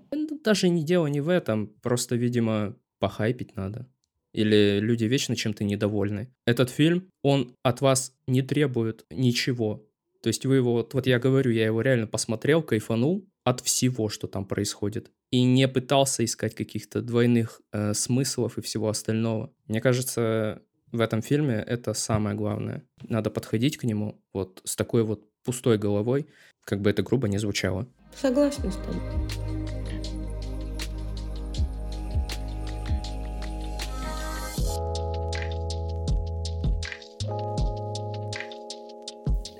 Даже не дело не в этом. Просто, видимо, похайпить надо. Или люди вечно чем-то недовольны. Этот фильм, он от вас не требует ничего. То есть вы его, вот, вот я говорю, я его реально посмотрел, кайфанул от всего, что там происходит и не пытался искать каких-то двойных э, смыслов и всего остального. Мне кажется, в этом фильме это самое главное. Надо подходить к нему вот с такой вот пустой головой, как бы это грубо не звучало. Согласна с тобой.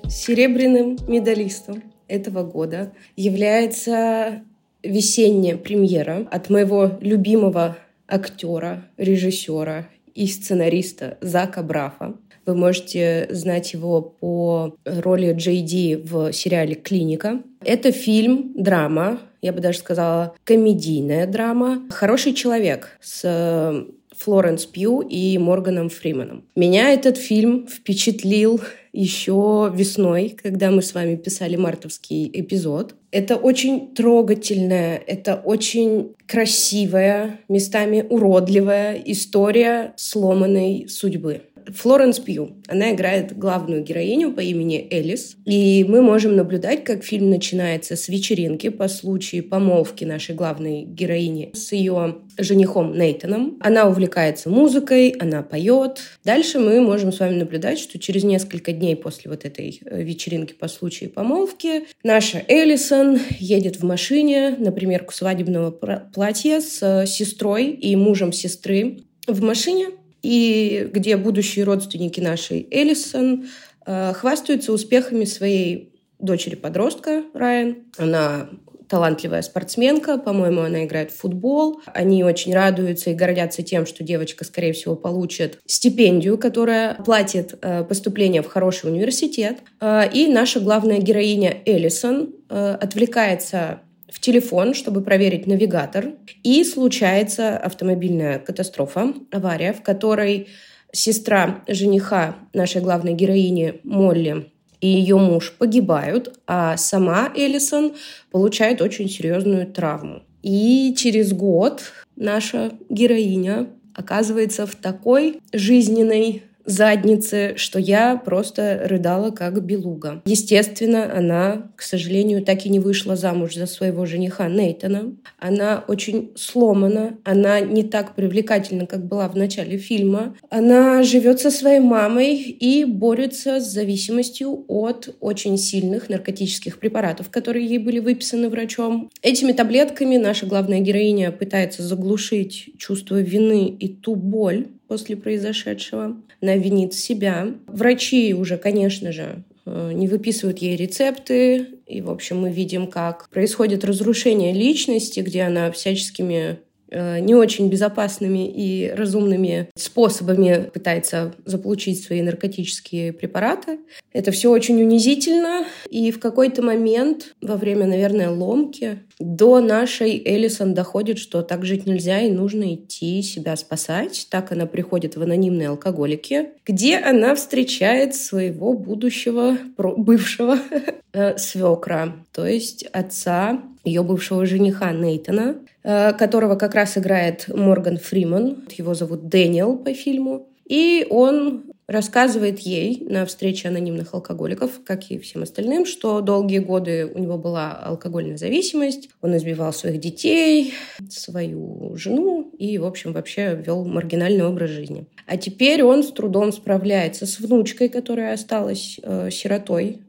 Серебряным медалистом этого года является весенняя премьера от моего любимого актера, режиссера и сценариста Зака Брафа. Вы можете знать его по роли Джей Ди в сериале «Клиника». Это фильм, драма, я бы даже сказала, комедийная драма. «Хороший человек» с Флоренс Пью и Морганом Фриманом. Меня этот фильм впечатлил еще весной, когда мы с вами писали мартовский эпизод. Это очень трогательная, это очень красивая, местами уродливая история сломанной судьбы. Флоренс Пью. Она играет главную героиню по имени Элис. И мы можем наблюдать, как фильм начинается с вечеринки по случаю помолвки нашей главной героини с ее женихом Нейтаном. Она увлекается музыкой, она поет. Дальше мы можем с вами наблюдать, что через несколько дней после вот этой э, вечеринки по случаю помолвки наша Элисон едет в машине на примерку свадебного платья с э, сестрой и мужем сестры в машине, и где будущие родственники нашей Элисон э, хвастаются успехами своей дочери-подростка Райан. Она талантливая спортсменка, по-моему, она играет в футбол. Они очень радуются и гордятся тем, что девочка, скорее всего, получит стипендию, которая платит э, поступление в хороший университет. Э, и наша главная героиня Эллисон отвлекается в телефон, чтобы проверить навигатор, и случается автомобильная катастрофа, авария, в которой сестра жениха нашей главной героини Молли и ее муж погибают, а сама Эллисон получает очень серьезную травму. И через год наша героиня оказывается в такой жизненной задницы, что я просто рыдала как белуга. Естественно, она, к сожалению, так и не вышла замуж за своего жениха Нейтана. Она очень сломана, она не так привлекательна, как была в начале фильма. Она живет со своей мамой и борется с зависимостью от очень сильных наркотических препаратов, которые ей были выписаны врачом. Этими таблетками наша главная героиня пытается заглушить чувство вины и ту боль, после произошедшего. Она винит себя. Врачи уже, конечно же, э, не выписывают ей рецепты. И, в общем, мы видим, как происходит разрушение личности, где она всяческими Э, не очень безопасными и разумными способами пытается заполучить свои наркотические препараты. Это все очень унизительно. И в какой-то момент, во время, наверное, ломки, до нашей Элисон доходит, что так жить нельзя и нужно идти себя спасать. Так она приходит в анонимные алкоголики, где она встречает своего будущего, бывшего <laughs> э, свекра, то есть отца ее бывшего жениха Нейтана, Э, которого как раз играет Морган Фриман. Его зовут Дэниел по фильму. И он рассказывает ей на встрече анонимных алкоголиков, как и всем остальным, что долгие годы у него была алкогольная зависимость, он избивал своих детей, свою жену и, в общем, вообще вел маргинальный образ жизни. А теперь он с трудом справляется с внучкой, которая осталась э, сиротой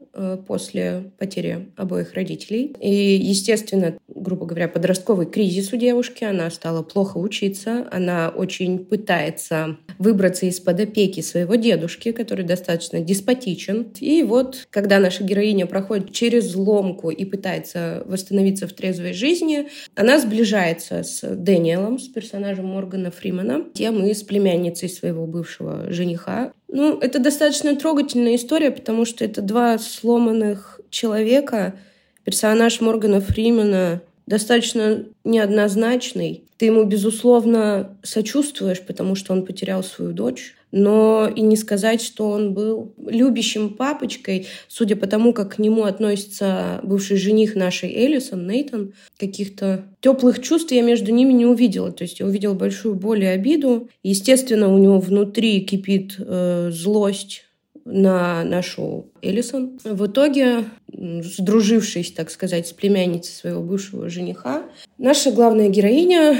после потери обоих родителей. И, естественно, грубо говоря, подростковый кризис у девушки. Она стала плохо учиться. Она очень пытается выбраться из-под опеки своего дедушки, который достаточно деспотичен. И вот, когда наша героиня проходит через ломку и пытается восстановиться в трезвой жизни, она сближается с Дэниелом, с персонажем Моргана Фримана, тем и с племянницей своего бывшего жениха. Ну, это достаточно трогательная история, потому что это два сломанных человека. Персонаж Моргана Фримена достаточно неоднозначный. Ты ему, безусловно, сочувствуешь, потому что он потерял свою дочь но и не сказать, что он был любящим папочкой, судя по тому, как к нему относится бывший жених нашей Элисон, Нейтон, каких-то теплых чувств я между ними не увидела. То есть я увидела большую боль и обиду. Естественно, у него внутри кипит э, злость на нашу Элисон. В итоге, сдружившись, так сказать, с племянницей своего бывшего жениха, наша главная героиня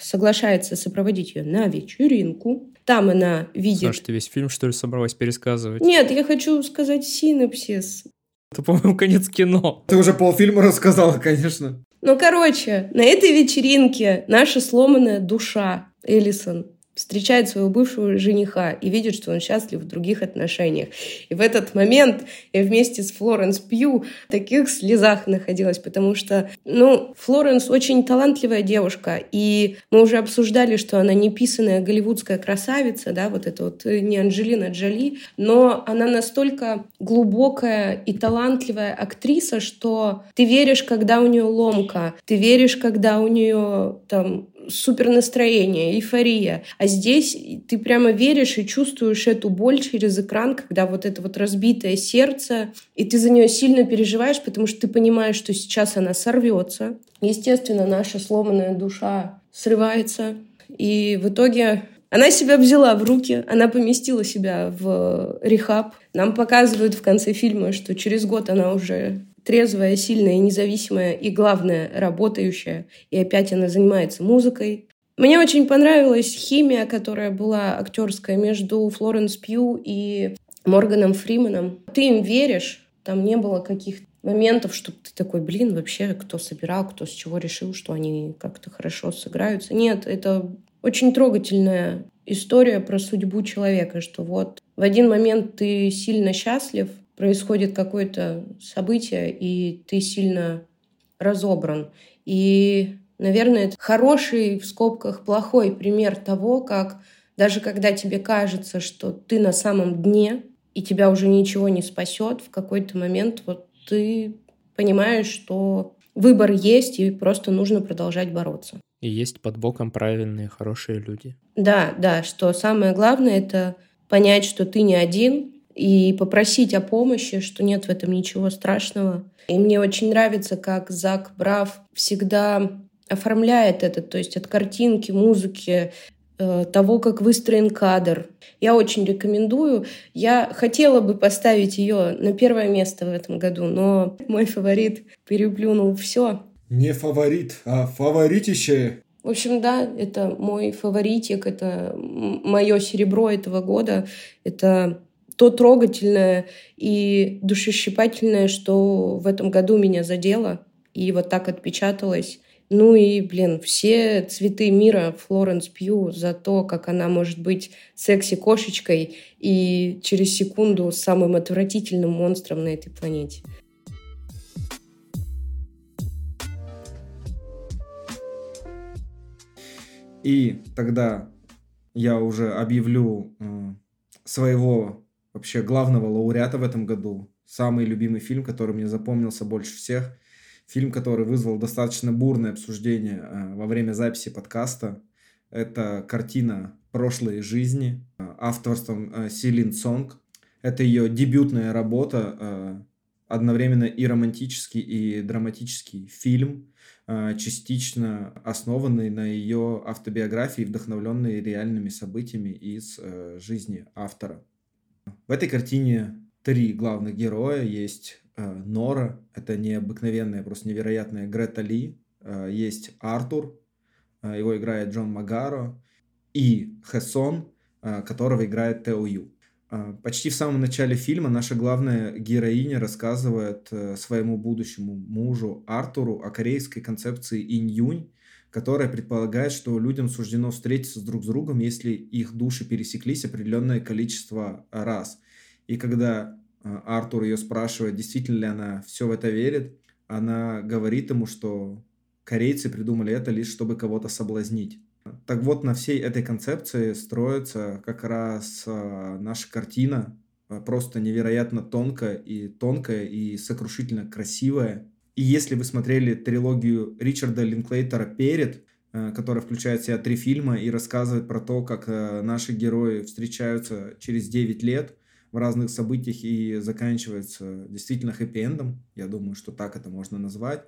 соглашается сопроводить ее на вечеринку. Там она видит... Саша, ты весь фильм, что ли, собралась пересказывать? Нет, я хочу сказать синапсис. Это, по-моему, конец кино. Ты уже полфильма рассказала, конечно. Ну, короче, на этой вечеринке наша сломанная душа Элисон встречает своего бывшего жениха и видит, что он счастлив в других отношениях. И в этот момент я вместе с Флоренс Пью в таких слезах находилась, потому что, ну, Флоренс очень талантливая девушка, и мы уже обсуждали, что она не писанная голливудская красавица, да, вот это вот э, не Анджелина Джоли, но она настолько глубокая и талантливая актриса, что ты веришь, когда у нее ломка, ты веришь, когда у нее там супер настроение, эйфория. А здесь ты прямо веришь и чувствуешь эту боль через экран, когда вот это вот разбитое сердце, и ты за нее сильно переживаешь, потому что ты понимаешь, что сейчас она сорвется. Естественно, наша сломанная душа срывается, и в итоге Она себя взяла в руки, она поместила себя в рехаб. Нам показывают в конце фильма, что через год она уже трезвая, сильная, независимая и, главное, работающая. И опять она занимается музыкой. Мне очень понравилась химия, которая была актерская между Флоренс Пью и Морганом Фриманом. Ты им веришь, там не было каких-то моментов, чтобы ты такой, блин, вообще, кто собирал, кто с чего решил, что они как-то хорошо сыграются. Нет, это очень трогательная история про судьбу человека, что вот в один момент ты сильно счастлив, происходит какое-то событие, и ты сильно разобран. И, наверное, это хороший, в скобках, плохой пример того, как даже когда тебе кажется, что ты на самом дне, и тебя уже ничего не спасет, в какой-то момент вот ты понимаешь, что выбор есть, и просто нужно продолжать бороться. И есть под боком правильные, хорошие люди. Да, да, что самое главное — это понять, что ты не один, и попросить о помощи, что нет в этом ничего страшного. И мне очень нравится, как Зак Брав всегда оформляет это, то есть от картинки, музыки, э, того, как выстроен кадр. Я очень рекомендую. Я хотела бы поставить ее на первое место в этом году, но мой фаворит переплюнул все. Не фаворит, а фаворитище. В общем, да, это мой фаворитик, это мое серебро этого года. Это то трогательное и душещипательное, что в этом году меня задело и вот так отпечаталось. Ну и, блин, все цветы мира Флоренс Пью за то, как она может быть секси-кошечкой и через секунду самым отвратительным монстром на этой планете. И тогда я уже объявлю своего вообще главного лауреата в этом году. Самый любимый фильм, который мне запомнился больше всех. Фильм, который вызвал достаточно бурное обсуждение э, во время записи подкаста. Это картина «Прошлые жизни» авторством э, Селин Сонг. Это ее дебютная работа, э, одновременно и романтический, и драматический фильм – частично основанный на ее автобиографии, вдохновленной реальными событиями из жизни автора. В этой картине три главных героя. Есть э, Нора, это необыкновенная, просто невероятная Грета Ли. Есть Артур, его играет Джон Магаро. И Хессон, которого играет Тео Ю. А, почти в самом начале фильма наша главная героиня рассказывает э, своему будущему мужу Артуру о корейской концепции инь-юнь, которая предполагает, что людям суждено встретиться друг с другом, если их души пересеклись определенное количество раз. И когда э, Артур ее спрашивает, действительно ли она все в это верит, она говорит ему, что корейцы придумали это лишь чтобы кого-то соблазнить. Так вот, на всей этой концепции строится как раз а, наша картина, а, просто невероятно тонкая и тонкая и сокрушительно красивая. И если вы смотрели трилогию Ричарда Линклейтера «Перед», а, которая включает в себя три фильма и рассказывает про то, как наши герои встречаются через 9 лет в разных событиях и заканчивается действительно хэппи-эндом, я думаю, что так это можно назвать,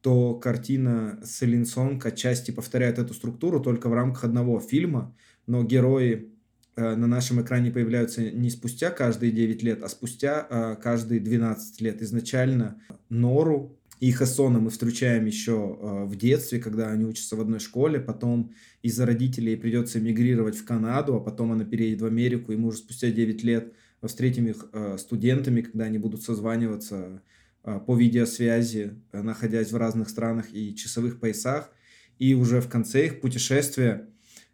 то картина Селин Сонг отчасти повторяет эту структуру только в рамках одного фильма, но герои э, на нашем экране появляются не спустя каждые 9 лет, а спустя э, каждые 12 лет. Изначально Нору и Хасона мы встречаем еще э, в детстве, когда они учатся в одной школе, потом из-за родителей придется эмигрировать в Канаду, а потом она переедет в Америку, и мы уже спустя 9 лет встретим их студентами, когда они будут созваниваться а, по видеосвязи, э, находясь в разных странах и часовых поясах. И уже в конце их путешествия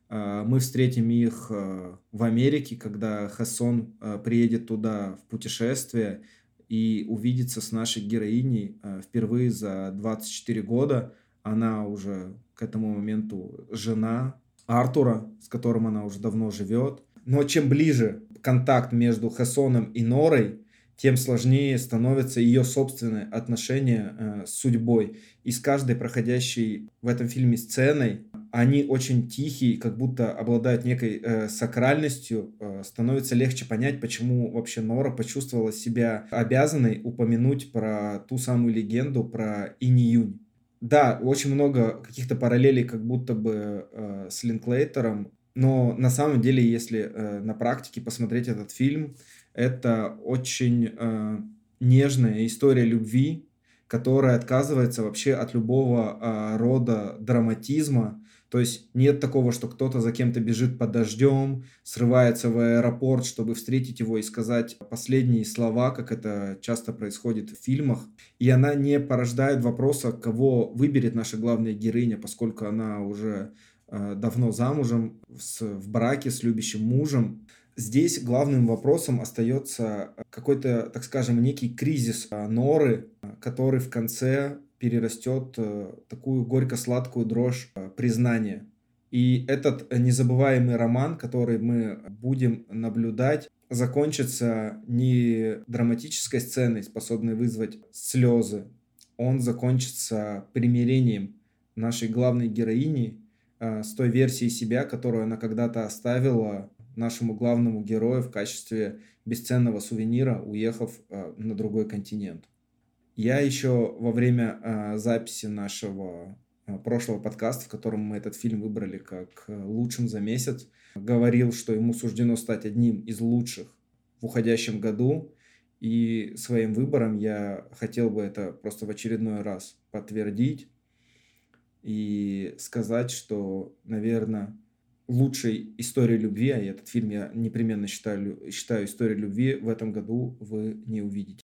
мы встретим их э, в Америке, когда Хассон э, приедет туда в путешествие и увидится с нашей героиней впервые за 24 года. Она уже к этому моменту жена Артура, с которым она уже давно живет. Но чем ближе контакт между Хессоном и Норой, тем сложнее становятся ее собственные отношения э, с судьбой. И с каждой проходящей в этом фильме сценой они очень тихие, как будто обладают некой э, сакральностью. Э, становится легче понять, почему вообще Нора почувствовала себя обязанной упомянуть про ту самую легенду про Инь-Юнь. Да, очень много каких-то параллелей как будто бы э, с Линклейтером, Но на самом деле, если э, на практике посмотреть этот фильм, это очень э, нежная история любви, которая отказывается вообще от любого э, рода драматизма. То есть нет такого, что кто-то за кем-то бежит под дождем, срывается в аэропорт, чтобы встретить его и сказать последние слова, как это часто происходит в фильмах. И она не порождает вопроса, кого выберет наша главная героиня, поскольку она уже э, давно замужем, с, в браке с любящим мужем. Здесь главным вопросом остается какой-то, так скажем, некий кризис э, Норы, который в конце перерастет э, такую горько-сладкую дрожь э, признания. И этот незабываемый роман, который мы будем наблюдать, закончится не драматической сценой, способной вызвать слезы. Он закончится примирением нашей главной героини э, с той версией себя, которую она когда-то оставила нашему главному герою в качестве бесценного сувенира, уехав на другой континент. Я еще во время э, записи нашего э, прошлого подкаста, в котором мы этот фильм выбрали как э, лучшим за месяц, говорил, что ему суждено стать одним из лучших в уходящем году. И своим выбором я хотел бы это просто в очередной раз подтвердить и сказать, что, наверное, лучшей историей любви, а этот фильм я непременно считаю, считаю историей любви, в этом году вы не увидите.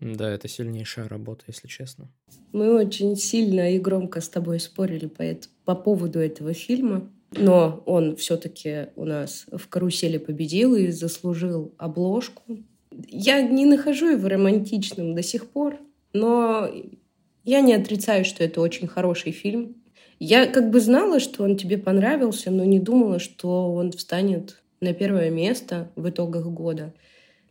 Да, это сильнейшая работа, если честно. Мы очень сильно и громко с тобой спорили по, по поводу этого фильма. Но он все-таки у нас в карусели победил и заслужил обложку. Я не нахожу его романтичным до сих пор, но я не отрицаю, что это очень хороший фильм. Я как бы знала, что он тебе понравился, но не думала, что он встанет на первое место в итогах года.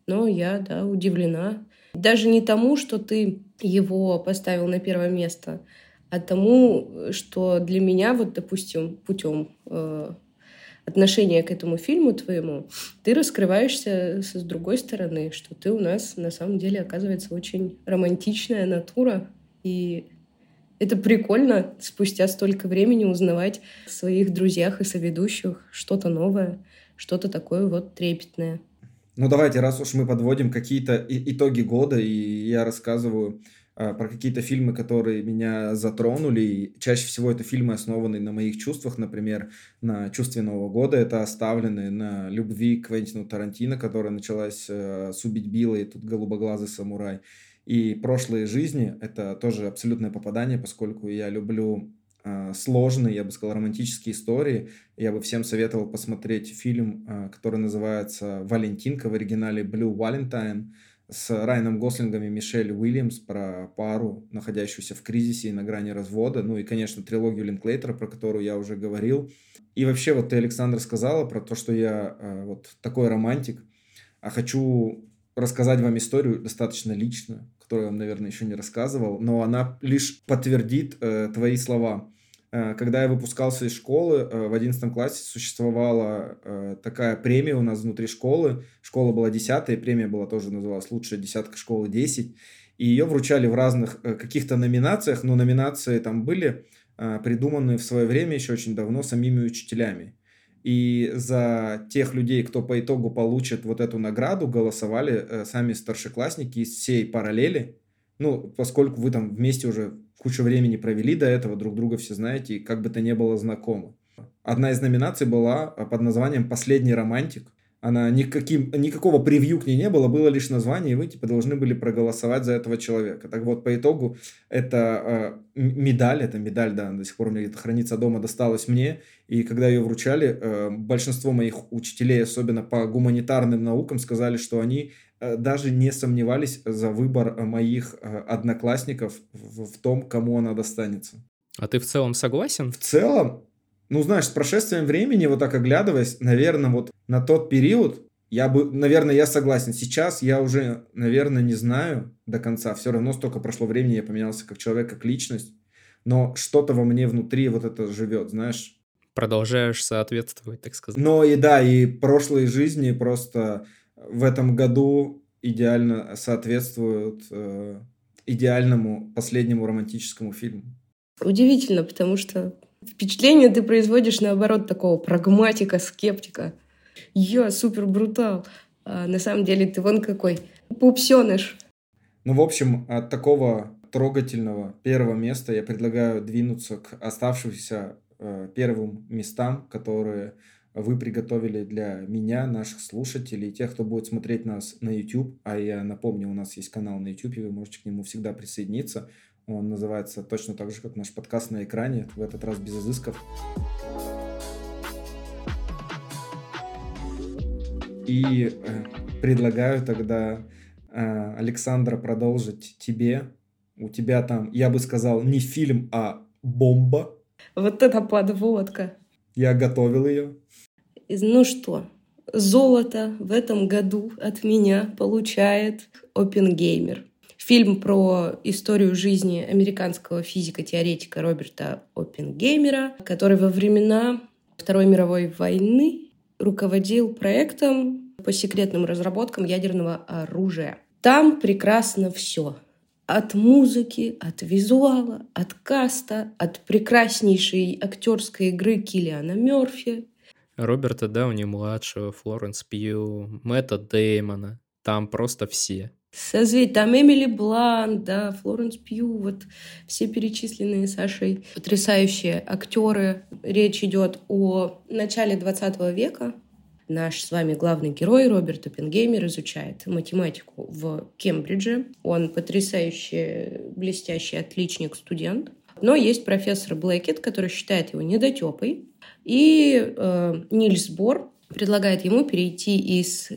Но я, да, удивлена. Даже не тому, что ты его поставил на первое место, а тому, что для меня, вот, допустим, путем э, отношения к этому фильму твоему, ты раскрываешься с другой стороны, что ты у нас на самом деле оказывается очень романтичная натура, и это прикольно спустя столько времени узнавать в своих друзьях и соведущих что-то новое, что-то такое вот трепетное. Ну давайте, раз уж мы подводим какие-то итоги года, и я рассказываю а, про какие-то фильмы, которые меня затронули. И чаще всего это фильмы, основанные на моих чувствах, например, на чувстве Нового года. Это оставлены на любви к Квентину Тарантино, которая началась э, с «Убить Билла» и тут «Голубоглазый самурай». И «Прошлые жизни» — это тоже абсолютное попадание, поскольку я люблю а, сложные, я бы сказал, романтические истории. Я бы всем советовал посмотреть фильм, а, который называется «Валентинка» в оригинале «Blue Valentine» с Райаном Гослингом и Мишель Уильямс про пару, находящуюся в кризисе и на грани развода. Ну и, конечно, трилогию Линклейтера, про которую я уже говорил. И вообще, вот ты, Александр, сказала про то, что я э, вот такой романтик. А хочу рассказать вам историю достаточно личную которую я вам, наверное, еще не рассказывал, но она лишь подтвердит э, твои слова. Э, когда я выпускался из школы, э, в 11 классе существовала э, такая премия у нас внутри школы. Школа была десятая, премия была тоже называлась «Лучшая десятка школы 10». И ее вручали в разных э, каких-то номинациях, но номинации там были э, придуманы в свое время еще очень давно самими учителями. И за тех людей, кто по итогу получит вот эту награду, голосовали э, сами старшеклассники из всей параллели. Ну, поскольку вы там вместе уже кучу времени провели до этого, друг друга все знаете, и как бы то ни было знакомы. Одна из номинаций была э, под названием «Последний романтик». Она никаким, никакого превью к ней не было, было лишь название, и вы типа должны были проголосовать за этого человека. Так вот, по итогу, это э, медаль, это медаль, да, до сих пор у меня где-то хранится дома, досталась мне, и когда ее вручали, э, большинство моих учителей, особенно по гуманитарным наукам, сказали, что они э, даже не сомневались за выбор моих э, одноклассников в, в том, кому она достанется. А ты в целом согласен? В целом, ну, знаешь, с прошествием времени, вот так оглядываясь, наверное, вот на тот период, я бы, наверное, я согласен. Сейчас я уже, наверное, не знаю до конца. Все равно столько прошло времени, я поменялся как человек, как личность. Но что-то во мне внутри вот это живет, знаешь. Продолжаешь соответствовать, так сказать. Но и да, и прошлые жизни просто в этом году идеально соответствуют э, идеальному последнему романтическому фильму. Удивительно, потому что Впечатление ты производишь, наоборот, такого прагматика, скептика. Я супер брутал. А на самом деле ты вон какой пупсеныш. Ну, в общем, от такого трогательного первого места я предлагаю двинуться к оставшимся э, первым местам, которые вы приготовили для меня, наших слушателей, тех, кто будет смотреть нас на YouTube. А я напомню, у нас есть канал на YouTube, и вы можете к нему всегда присоединиться. Он называется точно так же, как наш подкаст на экране, в этот раз без изысков. И э, предлагаю тогда, э, Александра, продолжить тебе. У тебя там, я бы сказал, не фильм, а бомба. Вот это подводка. Я готовил ее. Ну что, золото в этом году от меня получает Опенгеймер. Фильм про историю жизни американского физико-теоретика Роберта Оппенгеймера, который во времена Второй мировой войны руководил проектом по секретным разработкам ядерного оружия. Там прекрасно все. От музыки, от визуала, от каста, от прекраснейшей актерской игры Киллиана Мерфи. Роберта Дауни-младшего, Флоренс Пью, Мэтта Деймона. Там просто все. Созвездие, там Эмили Блант, да, Флоренс Пью, вот все перечисленные Сашей потрясающие актеры. Речь идет о начале 20 века. Наш с вами главный герой Роберт Оппенгеймер изучает математику в Кембридже. Он потрясающий, блестящий отличник, студент. Но есть профессор Блэкет, который считает его недотепой. И э, Нильс Бор предлагает ему перейти из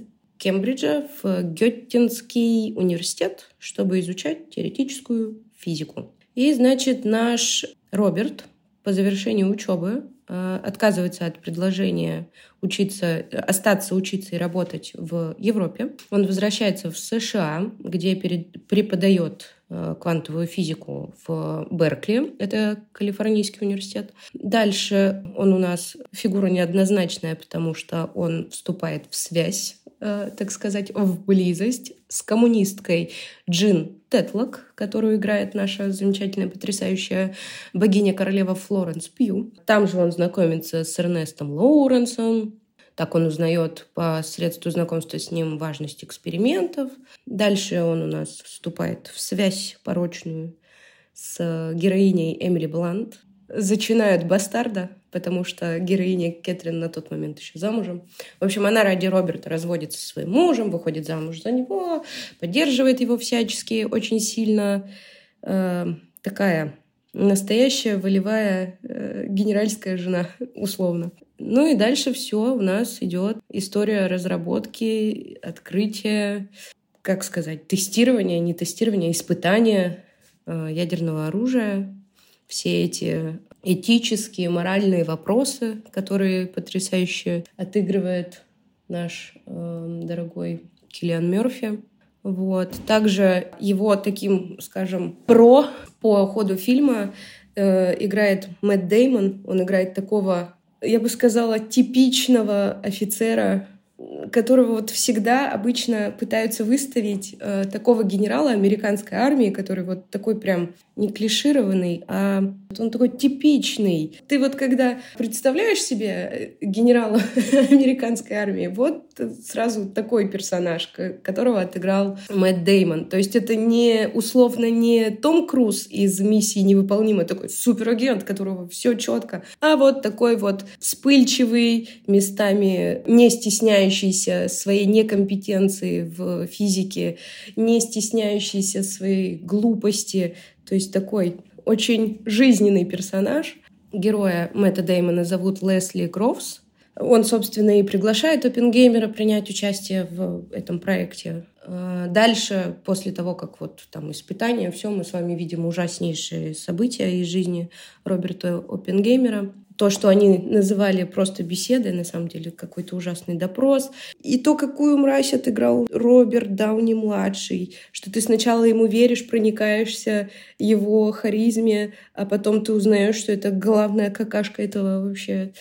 Кембриджа в Геттинский университет, чтобы изучать теоретическую физику. И, значит, наш Роберт по завершении учебы э, отказывается от предложения учиться, остаться учиться и работать в Европе. Он возвращается в США, где перед, преподает квантовую физику в Беркли, это Калифорнийский университет. Дальше он у нас фигура неоднозначная, потому что он вступает в связь Э, так сказать, в близость с коммунисткой Джин Тетлок, которую играет наша замечательная, потрясающая богиня-королева Флоренс Пью. Там же он знакомится с Эрнестом Лоуренсом, так он узнает по средству знакомства с ним важность экспериментов. Дальше он у нас вступает в связь порочную с героиней Эмили Блант. Зачинают бастарда, потому что героиня Кэтрин на тот момент еще замужем. В общем, она ради Роберта разводится со своим мужем, выходит замуж за него, поддерживает его всячески очень сильно. Э, такая настоящая волевая э, генеральская жена, <laughs> условно. Ну и дальше все у нас идет история разработки, открытия, как сказать, тестирования, не тестирования, испытания э, ядерного оружия. Все эти этические, моральные вопросы, которые потрясающе отыгрывает наш э, дорогой Киллиан Мерфи. Вот. Также его таким, скажем, про по ходу фильма э, играет Мэтт Деймон. Он играет такого, я бы сказала, типичного офицера которого вот всегда обычно пытаются выставить э, такого генерала американской армии, который вот такой прям не клишированный, а он такой типичный. Ты вот когда представляешь себе э, генерала <laughs> американской армии, вот сразу такой персонаж, которого отыграл Мэтт Деймон. То есть это не условно не Том Круз из «Миссии невыполнима», такой суперагент, которого все четко, а вот такой вот вспыльчивый, местами не стесняющийся своей некомпетенции в физике, не стесняющийся своей глупости, то есть такой очень жизненный персонаж. Героя Мэтта Деймона зовут Лесли Гроувс. Он, собственно, и приглашает Опенгеймера принять участие в этом проекте. А дальше, после того, как вот там испытания, все, мы с вами видим ужаснейшие события из жизни Роберта Опенгеймера то, что они называли просто беседой, на самом деле какой-то ужасный допрос, и то, какую мразь отыграл Роберт Дауни-младший, что ты сначала ему веришь, проникаешься его харизме, а потом ты узнаешь, что это главная какашка этого вообще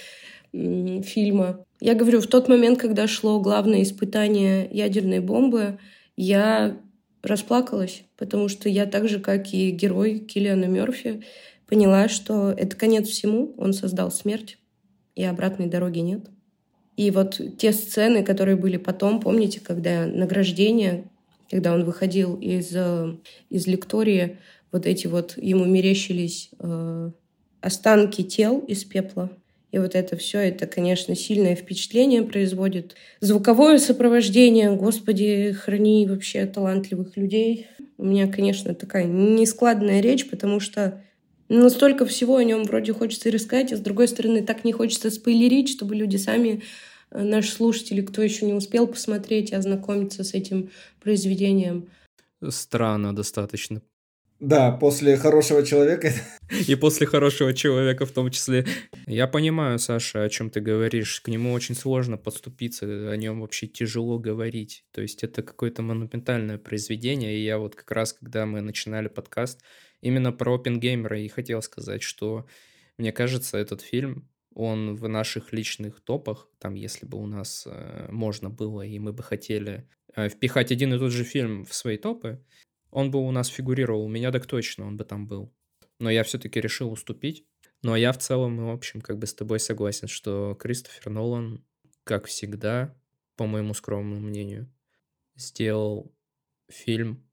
фильма. Я говорю, в тот момент, когда шло главное испытание ядерной бомбы, я расплакалась, потому что я так же, как и герой Киллиана Мерфи, поняла, что это конец всему, он создал смерть, и обратной дороги нет. И вот те сцены, которые были потом, помните, когда награждение, когда он выходил из, э, из лектории, вот эти вот ему мерещились э, останки тел из пепла. И вот это все, это, конечно, сильное впечатление производит. Звуковое сопровождение, господи, храни вообще талантливых людей. У меня, конечно, такая нескладная речь, потому что настолько всего о нем вроде хочется рассказать, а с другой стороны так не хочется спойлерить, чтобы люди сами Э, наши слушатели, кто еще не успел посмотреть и ознакомиться с этим произведением. Странно достаточно. Да, после хорошего человека. <laughs> И после хорошего человека в том числе. Я понимаю, Саша, о чем ты говоришь. К нему очень сложно подступиться, о нем вообще тяжело говорить. То есть это какое-то монументальное произведение. И я вот как раз, когда мы начинали подкаст, именно про Опенгеймера и хотел сказать, что мне кажется, этот фильм он в наших личных топах, там, если бы у нас э, можно было, и мы бы хотели э, впихать один и тот же фильм в свои топы, он бы у нас фигурировал. У меня так точно он бы там был. Но я все-таки решил уступить. Но я в целом, в общем, как бы с тобой согласен, что Кристофер Нолан, как всегда, по моему скромному мнению, сделал фильм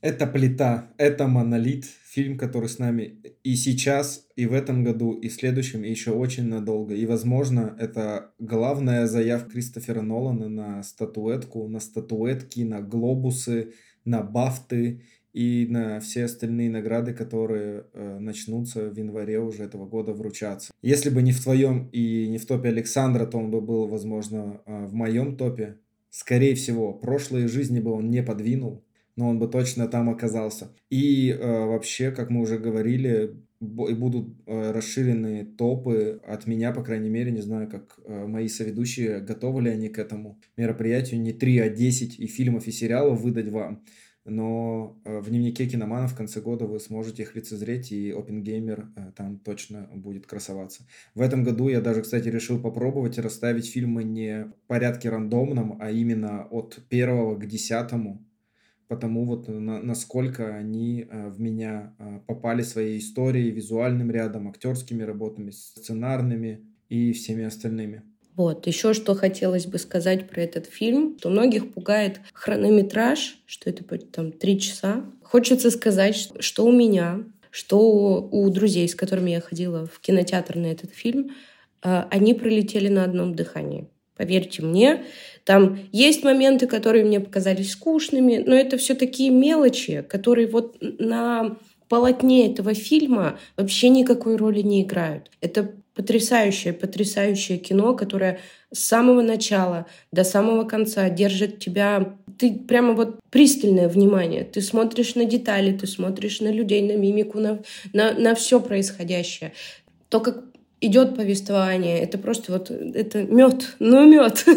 это плита, это монолит, фильм, который с нами и сейчас, и в этом году, и в следующем, и еще очень надолго. И, возможно, это главная заявка Кристофера Нолана на статуэтку, на статуэтки, на глобусы, на бафты и на все остальные награды, которые э, начнутся в январе уже этого года вручаться. Если бы не в твоем и не в топе Александра, то он бы был, возможно, э, в моем топе. Скорее всего, прошлые жизни бы он не подвинул, но он бы точно там оказался. И э, вообще, как мы уже говорили, и будут э, расширены топы от меня, по крайней мере, не знаю, как э, мои соведущие, готовы ли они к этому мероприятию, не 3, а 10 и фильмов, и сериалов выдать вам, но э, в дневнике киномана в конце года вы сможете их лицезреть, и OpenGamer э, там точно будет красоваться. В этом году я даже, кстати, решил попробовать расставить фильмы не в порядке рандомном, а именно от первого к десятому, потому вот на, насколько они э, в меня э, попали своей историей, визуальным рядом, актерскими работами, сценарными и всеми остальными. Вот, еще что хотелось бы сказать про этот фильм, что многих пугает хронометраж, что это там три часа. Хочется сказать, что у меня, что у друзей, с которыми я ходила в кинотеатр на этот фильм, э, они пролетели на одном дыхании. Поверьте мне, там есть моменты, которые мне показались скучными, но это все такие мелочи, которые вот на полотне этого фильма вообще никакой роли не играют. Это потрясающее, потрясающее кино, которое с самого начала до самого конца держит тебя... Ты прямо вот пристальное внимание. Ты смотришь на детали, ты смотришь на людей, на мимику, на, на, на все происходящее. То, как идет повествование. Это просто вот, это мед, ну мед. <laughs>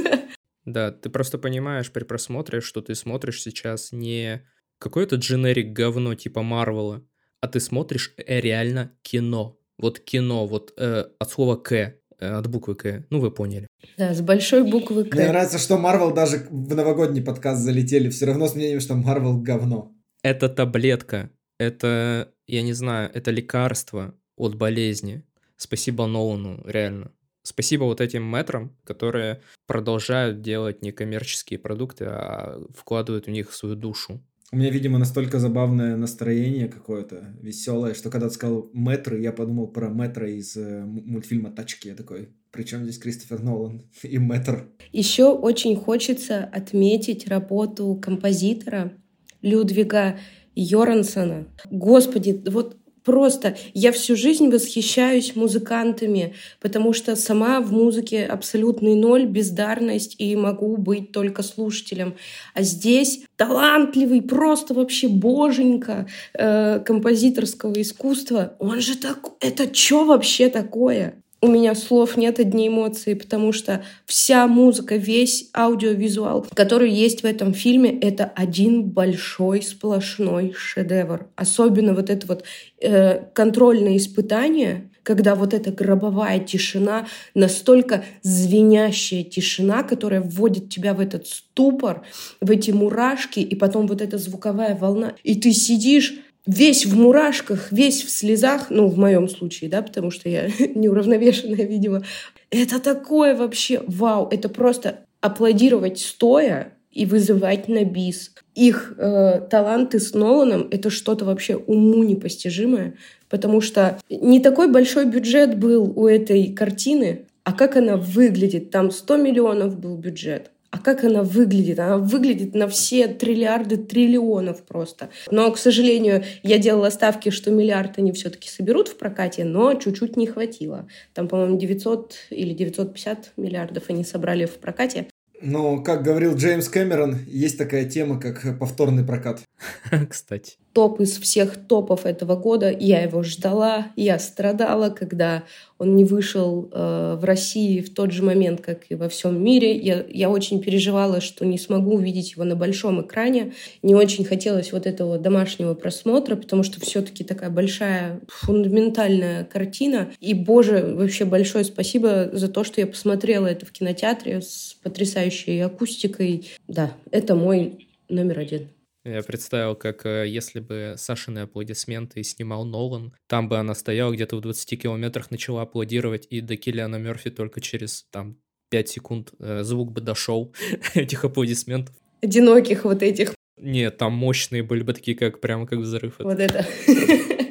Да, ты просто понимаешь при просмотре, что ты смотришь сейчас не какое-то дженерик говно типа Марвела, а ты смотришь э, реально кино. Вот кино, вот э, от слова К, э, от буквы К. Ну, вы поняли. Да, с большой буквы К. Мне нравится, что Марвел даже в новогодний подкаст залетели. Все равно с мнением, что Марвел говно. Это таблетка. Это, я не знаю, это лекарство от болезни. Спасибо Нолану, реально. Спасибо вот этим метрам, которые продолжают делать не коммерческие продукты, а вкладывают в них свою душу. У меня, видимо, настолько забавное настроение какое-то, веселое, что когда ты сказал метры, я подумал про метро из э, мультфильма «Тачки». Я такой, причем здесь Кристофер Нолан <laughs> и метр? Еще очень хочется отметить работу композитора Людвига Йорансона. Господи, вот Просто я всю жизнь восхищаюсь музыкантами, потому что сама в музыке абсолютный ноль, бездарность и могу быть только слушателем. А здесь талантливый, просто вообще боженька э, композиторского искусства. Он же так... Это что вообще такое? У меня слов нет, одни эмоции, потому что вся музыка, весь аудиовизуал, который есть в этом фильме, это один большой сплошной шедевр. Особенно вот это вот э, контрольное испытание, когда вот эта гробовая тишина, настолько звенящая тишина, которая вводит тебя в этот ступор, в эти мурашки, и потом вот эта звуковая волна, и ты сидишь весь в мурашках, весь в слезах, ну, в моем случае, да, потому что я <laughs> неуравновешенная, видимо. Это такое вообще, вау, это просто аплодировать стоя и вызывать на бис. Их э, таланты с Ноланом — это что-то вообще уму непостижимое, потому что не такой большой бюджет был у этой картины, а как она выглядит. Там 100 миллионов был бюджет. А как она выглядит? Она выглядит на все триллиарды триллионов просто. Но, к сожалению, я делала ставки, что миллиард они все-таки соберут в прокате, но чуть-чуть не хватило. Там, по-моему, 900 или 950 миллиардов они собрали в прокате. Но, как говорил Джеймс Кэмерон, есть такая тема, как повторный прокат. <laughs> Кстати. Топ из всех топов этого года. Я его ждала, я страдала, когда он не вышел э, в России в тот же момент, как и во всем мире. Я, я очень переживала, что не смогу увидеть его на большом экране. Не очень хотелось вот этого домашнего просмотра, потому что все-таки такая большая фундаментальная картина. И, боже, вообще большое спасибо за то, что я посмотрела это в кинотеатре с потрясающей акустикой. Да, это мой номер один. Я представил, как э, если бы Сашины аплодисменты снимал Нолан, там бы она стояла где-то в 20 километрах, начала аплодировать, и до Киллиана Мерфи только через там 5 секунд э, звук бы дошел <laughs> этих аплодисментов. Одиноких вот этих. Нет, там мощные были бы такие, как прямо как взрыв. Вот это. <laughs>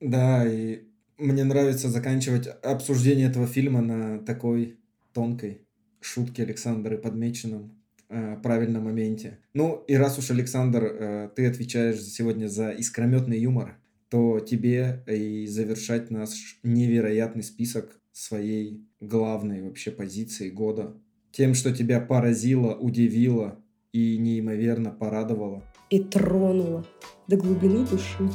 Да, и мне нравится заканчивать обсуждение этого фильма на такой тонкой шутке Александра подмеченном э, правильном моменте. Ну, и раз уж, Александр, э, ты отвечаешь сегодня за искрометный юмор, то тебе и завершать наш невероятный список своей главной вообще позиции года. Тем, что тебя поразило, удивило и неимоверно порадовало. И тронуло до глубины души.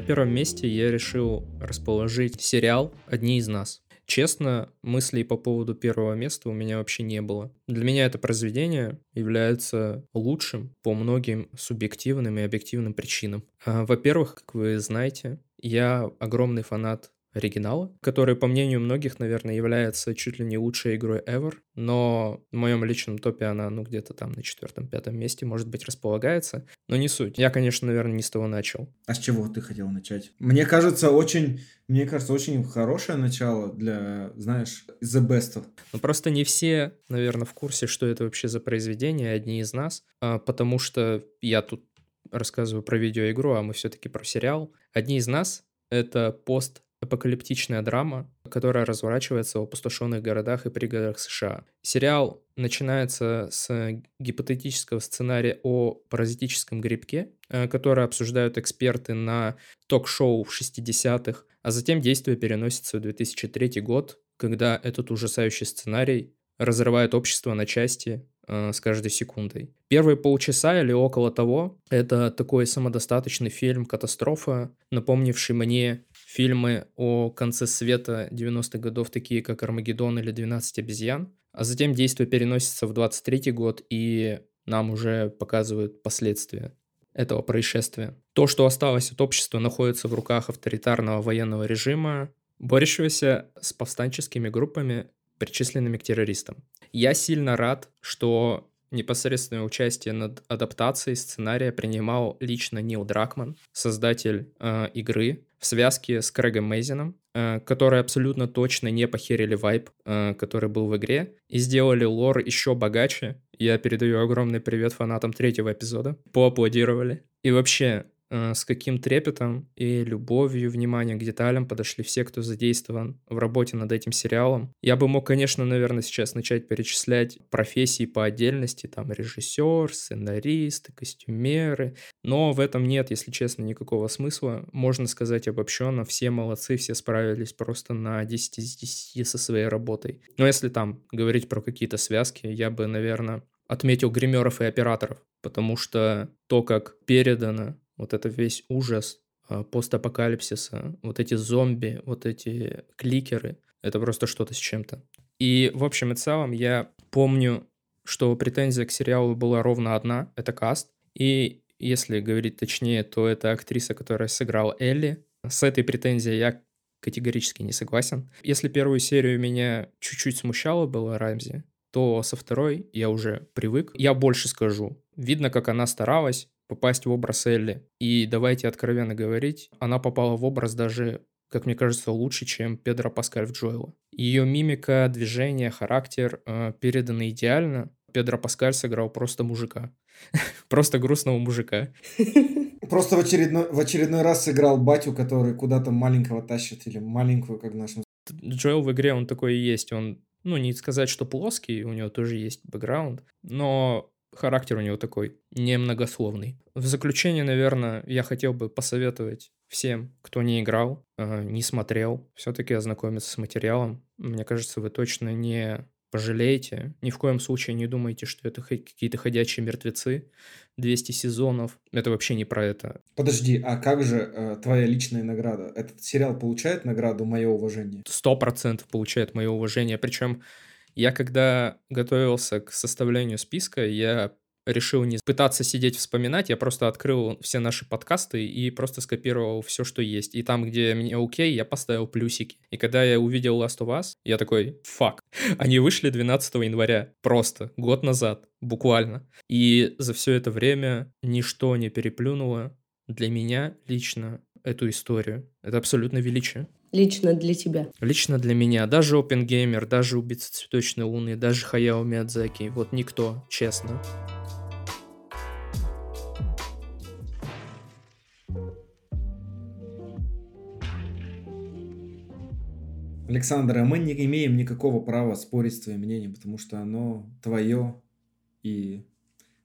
На первом месте я решил расположить сериал «Одни из нас». Честно, мыслей по поводу первого места у меня вообще не было. Для меня это произведение является лучшим по многим субъективным и объективным причинам. А, во-первых, как вы знаете, я огромный фанат оригинала, который, по мнению многих, наверное, является чуть ли не лучшей игрой ever, но в моем личном топе она, ну, где-то там на четвертом-пятом месте, может быть, располагается, но не суть. Я, конечно, наверное, не с того начал. А с чего ты хотел начать? Мне кажется, очень, мне кажется, очень хорошее начало для, знаешь, the best. Ну, просто не все, наверное, в курсе, что это вообще за произведение, одни из нас, а, потому что я тут рассказываю про видеоигру, а мы все-таки про сериал. Одни из нас — это пост апокалиптичная драма, которая разворачивается в опустошенных городах и пригородах США. Сериал начинается с гипотетического сценария о паразитическом грибке, э, который обсуждают эксперты на ток-шоу в 60-х, а затем действие переносится в 2003 год, когда этот ужасающий сценарий разрывает общество на части э, с каждой секундой. Первые полчаса или около того — это такой самодостаточный фильм «Катастрофа», напомнивший мне фильмы о конце света 90-х годов, такие как «Армагеддон» или «12 обезьян», а затем действие переносится в 23 год, и нам уже показывают последствия этого происшествия. То, что осталось от общества, находится в руках авторитарного военного режима, борющегося с повстанческими группами, причисленными к террористам. Я сильно рад, что непосредственное участие над адаптацией сценария принимал лично Нил Дракман, создатель э, игры, в связке с Крэгом Мейзином, э, которые абсолютно точно не похерили вайп, э, который был в игре, и сделали лор еще богаче. Я передаю огромный привет фанатам третьего эпизода. Поаплодировали. И вообще, с каким трепетом и любовью, вниманием к деталям подошли все, кто задействован в работе над этим сериалом. Я бы мог, конечно, наверное, сейчас начать перечислять профессии по отдельности, там режиссер, сценаристы, костюмеры, но в этом нет, если честно, никакого смысла. Можно сказать обобщенно, все молодцы, все справились просто на 10 из 10 со своей работой. Но если там говорить про какие-то связки, я бы, наверное, отметил гримеров и операторов, потому что то, как передано вот это весь ужас а, постапокалипсиса, вот эти зомби, вот эти кликеры, это просто что-то с чем-то. И в общем и целом я помню, что претензия к сериалу была ровно одна, это каст. И если говорить точнее, то это актриса, которая сыграла Элли. С этой претензией я категорически не согласен. Если первую серию меня чуть-чуть смущало было Рамзи, то со второй я уже привык. Я больше скажу. Видно, как она старалась попасть в образ Элли. И давайте откровенно говорить, она попала в образ даже, как мне кажется, лучше, чем Педро Паскаль в Джоэла. Ее мимика, движение, характер э, переданы идеально. Педро Паскаль сыграл просто мужика. <laughs> Просто грустного мужика. Просто в очередной, в очередной раз сыграл батю, который куда-то маленького тащит, или маленькую, как в нашем... Джоэл в игре, он такой и есть. Он, ну, не сказать, что плоский, у него тоже есть бэкграунд, но характер у него такой немногословный. В заключение, наверное, я хотел бы посоветовать всем, кто не играл, э, не смотрел, все-таки ознакомиться с материалом. Мне кажется, вы точно не пожалеете. Ни в коем случае не думайте, что это какие-то ходячие мертвецы. 200 сезонов. Это вообще не про это. Подожди, а как же э, твоя личная награда? Этот сериал получает награду «Мое уважение»? Сто процентов получает мое уважение. Причем я когда готовился к составлению списка, я решил не пытаться сидеть вспоминать, я просто открыл все наши подкасты и просто скопировал все, что есть. И там, где мне окей, я поставил плюсики. И когда я увидел Last of Us, я такой, фак, <laughs> они вышли 12 января, просто, год назад, буквально. И за все это время ничто не переплюнуло для меня лично эту историю. Это абсолютно величие. Лично для тебя. Лично для меня. Даже Опенгеймер, даже Убийца Цветочной Луны, даже Хаяо Миядзаки. Вот никто, честно. Александр, а мы не имеем никакого права спорить с твоим мнением, потому что оно твое, и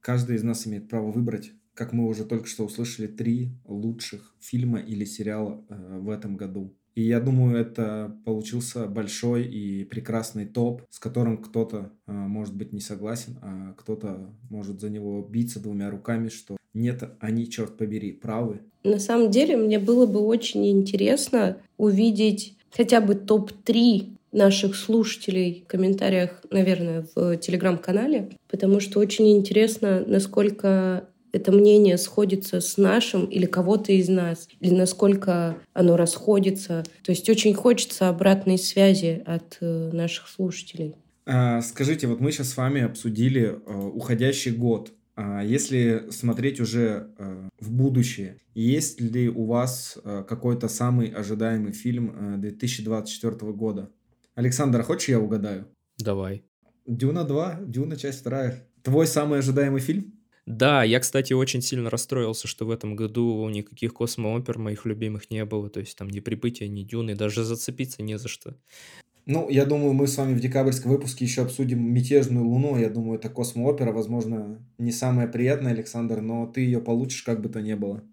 каждый из нас имеет право выбрать, как мы уже только что услышали, три лучших фильма или сериала э, в этом году. И я думаю, это получился большой и прекрасный топ, с которым кто-то э, может быть не согласен, а кто-то может за него биться двумя руками, что нет, они, черт побери, правы. На самом деле, мне было бы очень интересно увидеть хотя бы топ-3 наших слушателей в комментариях, наверное, в телеграм-канале, потому что очень интересно, насколько это мнение сходится с нашим или кого-то из нас, или насколько оно расходится. То есть очень хочется обратной связи от э, наших слушателей. А, скажите, вот мы сейчас с вами обсудили э, уходящий год. А если смотреть уже э, в будущее, есть ли у вас какой-то самый ожидаемый фильм 2024 э, года? Александр, хочешь я угадаю? Давай. Дюна 2, Дюна часть вторая. Твой самый ожидаемый фильм? Да, я, кстати, очень сильно расстроился, что в этом году никаких космоопер моих любимых не было. То есть там ни прибытия, ни дюны, даже зацепиться не за что. Ну, я думаю, мы с вами в декабрьском выпуске еще обсудим «Мятежную луну». Я думаю, это космоопера, возможно, не самая приятная, Александр, но ты ее получишь как бы то ни было.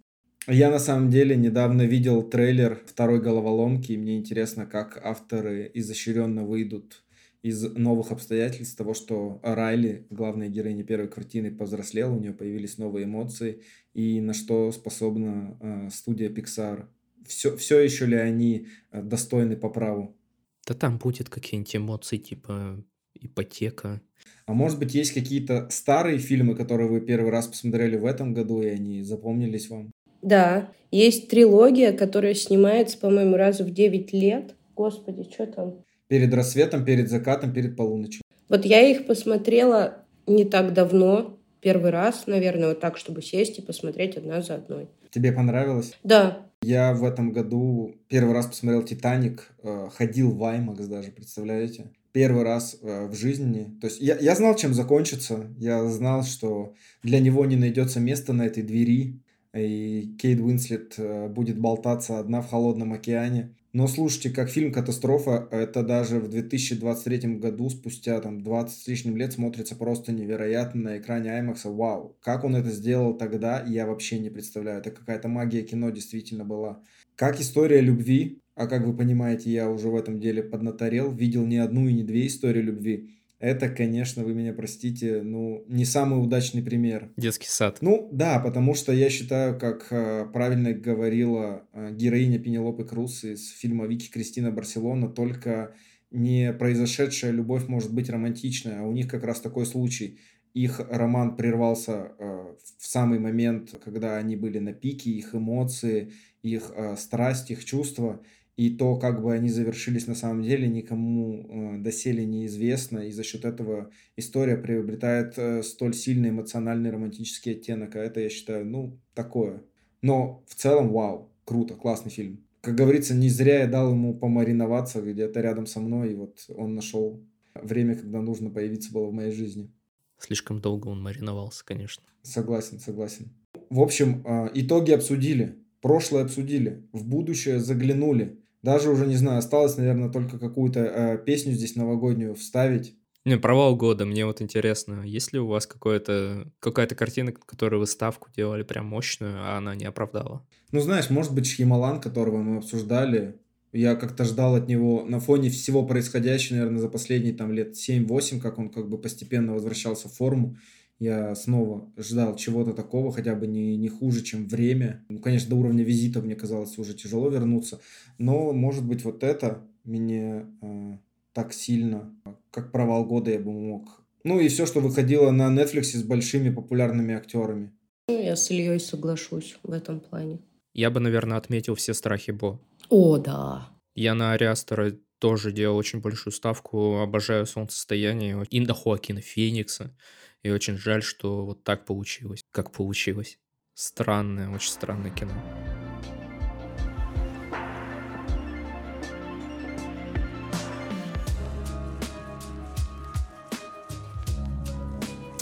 Я на самом деле недавно видел трейлер второй головоломки, и мне интересно, как авторы изощренно выйдут из новых обстоятельств того, что Райли, главная героиня первой картины, повзрослела, у нее появились новые эмоции, и на что способна э, студия Pixar. Все, все еще ли они э, достойны по праву? Да там будет какие-нибудь эмоции, типа ипотека. А может быть, есть какие-то старые фильмы, которые вы первый раз посмотрели в этом году, и они запомнились вам? Да, есть трилогия, которая снимается, по-моему, раз в 9 лет. Господи, что там? Перед рассветом, перед закатом, перед полуночью. Вот я их посмотрела не так давно, первый раз, наверное, вот так, чтобы сесть и посмотреть одна за одной. Тебе понравилось? Да, я в этом году первый раз посмотрел «Титаник», э, ходил в IMAX даже, представляете? Первый раз э, в жизни. То есть я, я знал, чем закончится. Я знал, что для него не найдется места на этой двери. И Кейт Уинслет э, будет болтаться одна в холодном океане. Но слушайте, как фильм «Катастрофа», это даже в 2023 году, спустя там 20 с лишним лет, смотрится просто невероятно на экране IMAX. Вау, как он это сделал тогда, я вообще не представляю. Это какая-то магия кино действительно была. Как история любви, а как вы понимаете, я уже в этом деле поднаторел, видел не одну и не две истории любви. Это, конечно, вы меня простите, ну, не самый удачный пример. Детский сад. Ну, да, потому что я считаю, как э, правильно говорила э, героиня Пенелопы Круз из фильма «Вики Кристина Барселона», только не произошедшая любовь может быть романтичная, а у них как раз такой случай. Их роман прервался э, в самый момент, когда они были на пике, их эмоции, их э, страсть, их чувства. И то, как бы они завершились на самом деле, никому э, доселе неизвестно, и за счет этого история приобретает э, столь сильный эмоциональный романтический оттенок, а это, я считаю, ну, такое. Но в целом, вау, круто, классный фильм. Как говорится, не зря я дал ему помариноваться где-то рядом со мной, и вот он нашел время, когда нужно появиться было в моей жизни. Слишком долго он мариновался, конечно. Согласен, согласен. В общем, э, итоги обсудили, прошлое обсудили, в будущее заглянули. Даже уже, не знаю, осталось, наверное, только какую-то э, песню здесь новогоднюю вставить. Не, провал года. Мне вот интересно, есть ли у вас какое-то, какая-то картина, которую вы ставку делали прям мощную, а она не оправдала? Ну, знаешь, может быть, Шхималан, которого мы обсуждали, я как-то ждал от него на фоне всего происходящего, наверное, за последние там лет 7-8, как он как бы постепенно возвращался в форму. Я снова ждал чего-то такого, хотя бы не, не хуже, чем время. Ну, конечно, до уровня визита мне казалось уже тяжело вернуться. Но, может быть, вот это меня э, так сильно, как провал года я бы мог. Ну и все, что выходило на Netflix с большими популярными актерами. Ну, я с Ильей соглашусь в этом плане. Я бы, наверное, отметил все страхи Бо. О, да. Я на Ариастера тоже делал очень большую ставку. Обожаю солнцестояние. Инда Хоакина Феникса. И очень жаль, что вот так получилось. Как получилось. Странное, очень странное кино.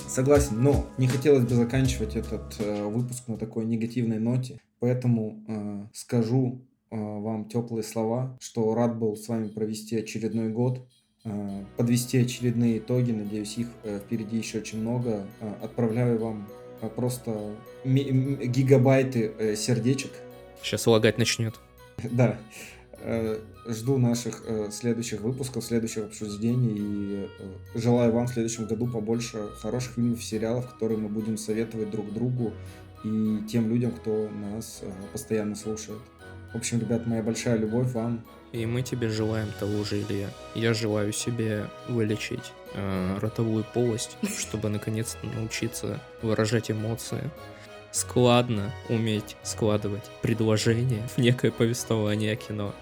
Согласен, но не хотелось бы заканчивать этот э, выпуск на такой негативной ноте, поэтому э, скажу э, вам теплые слова, что рад был с вами провести очередной год, подвести очередные итоги, надеюсь, их э, впереди еще очень много. Э, отправляю вам э, просто гигабайты э, сердечек. Сейчас лагать начнет. <laughs> Да. Э, жду наших э, следующих выпусков, следующих обсуждений и э, желаю вам в следующем году побольше хороших фильмов сериалов, которые мы будем советовать друг другу и тем людям, кто нас постоянно слушает. В общем, ребят, моя большая любовь вам. И мы тебе желаем того же, Илья. Я желаю себе вылечить э, ротовую полость, <laughs> чтобы наконец-то научиться выражать эмоции складно уметь складывать предложения в некое повествование о кино.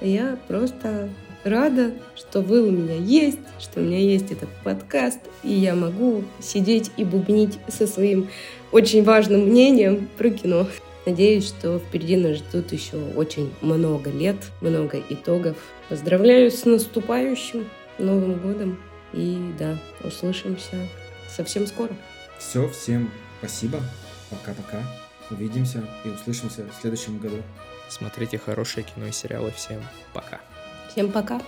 Я просто рада, что вы у меня есть, что у меня есть этот подкаст, и я могу сидеть и бубнить со своим очень важным мнением про кино. Надеюсь, что впереди нас ждут еще очень много лет, много итогов. Поздравляю с наступающим Новым годом. И да, услышимся совсем скоро. Все, всем спасибо. Пока-пока. Увидимся и услышимся в следующем году. Смотрите хорошее кино и сериалы. Всем пока. Всем пока.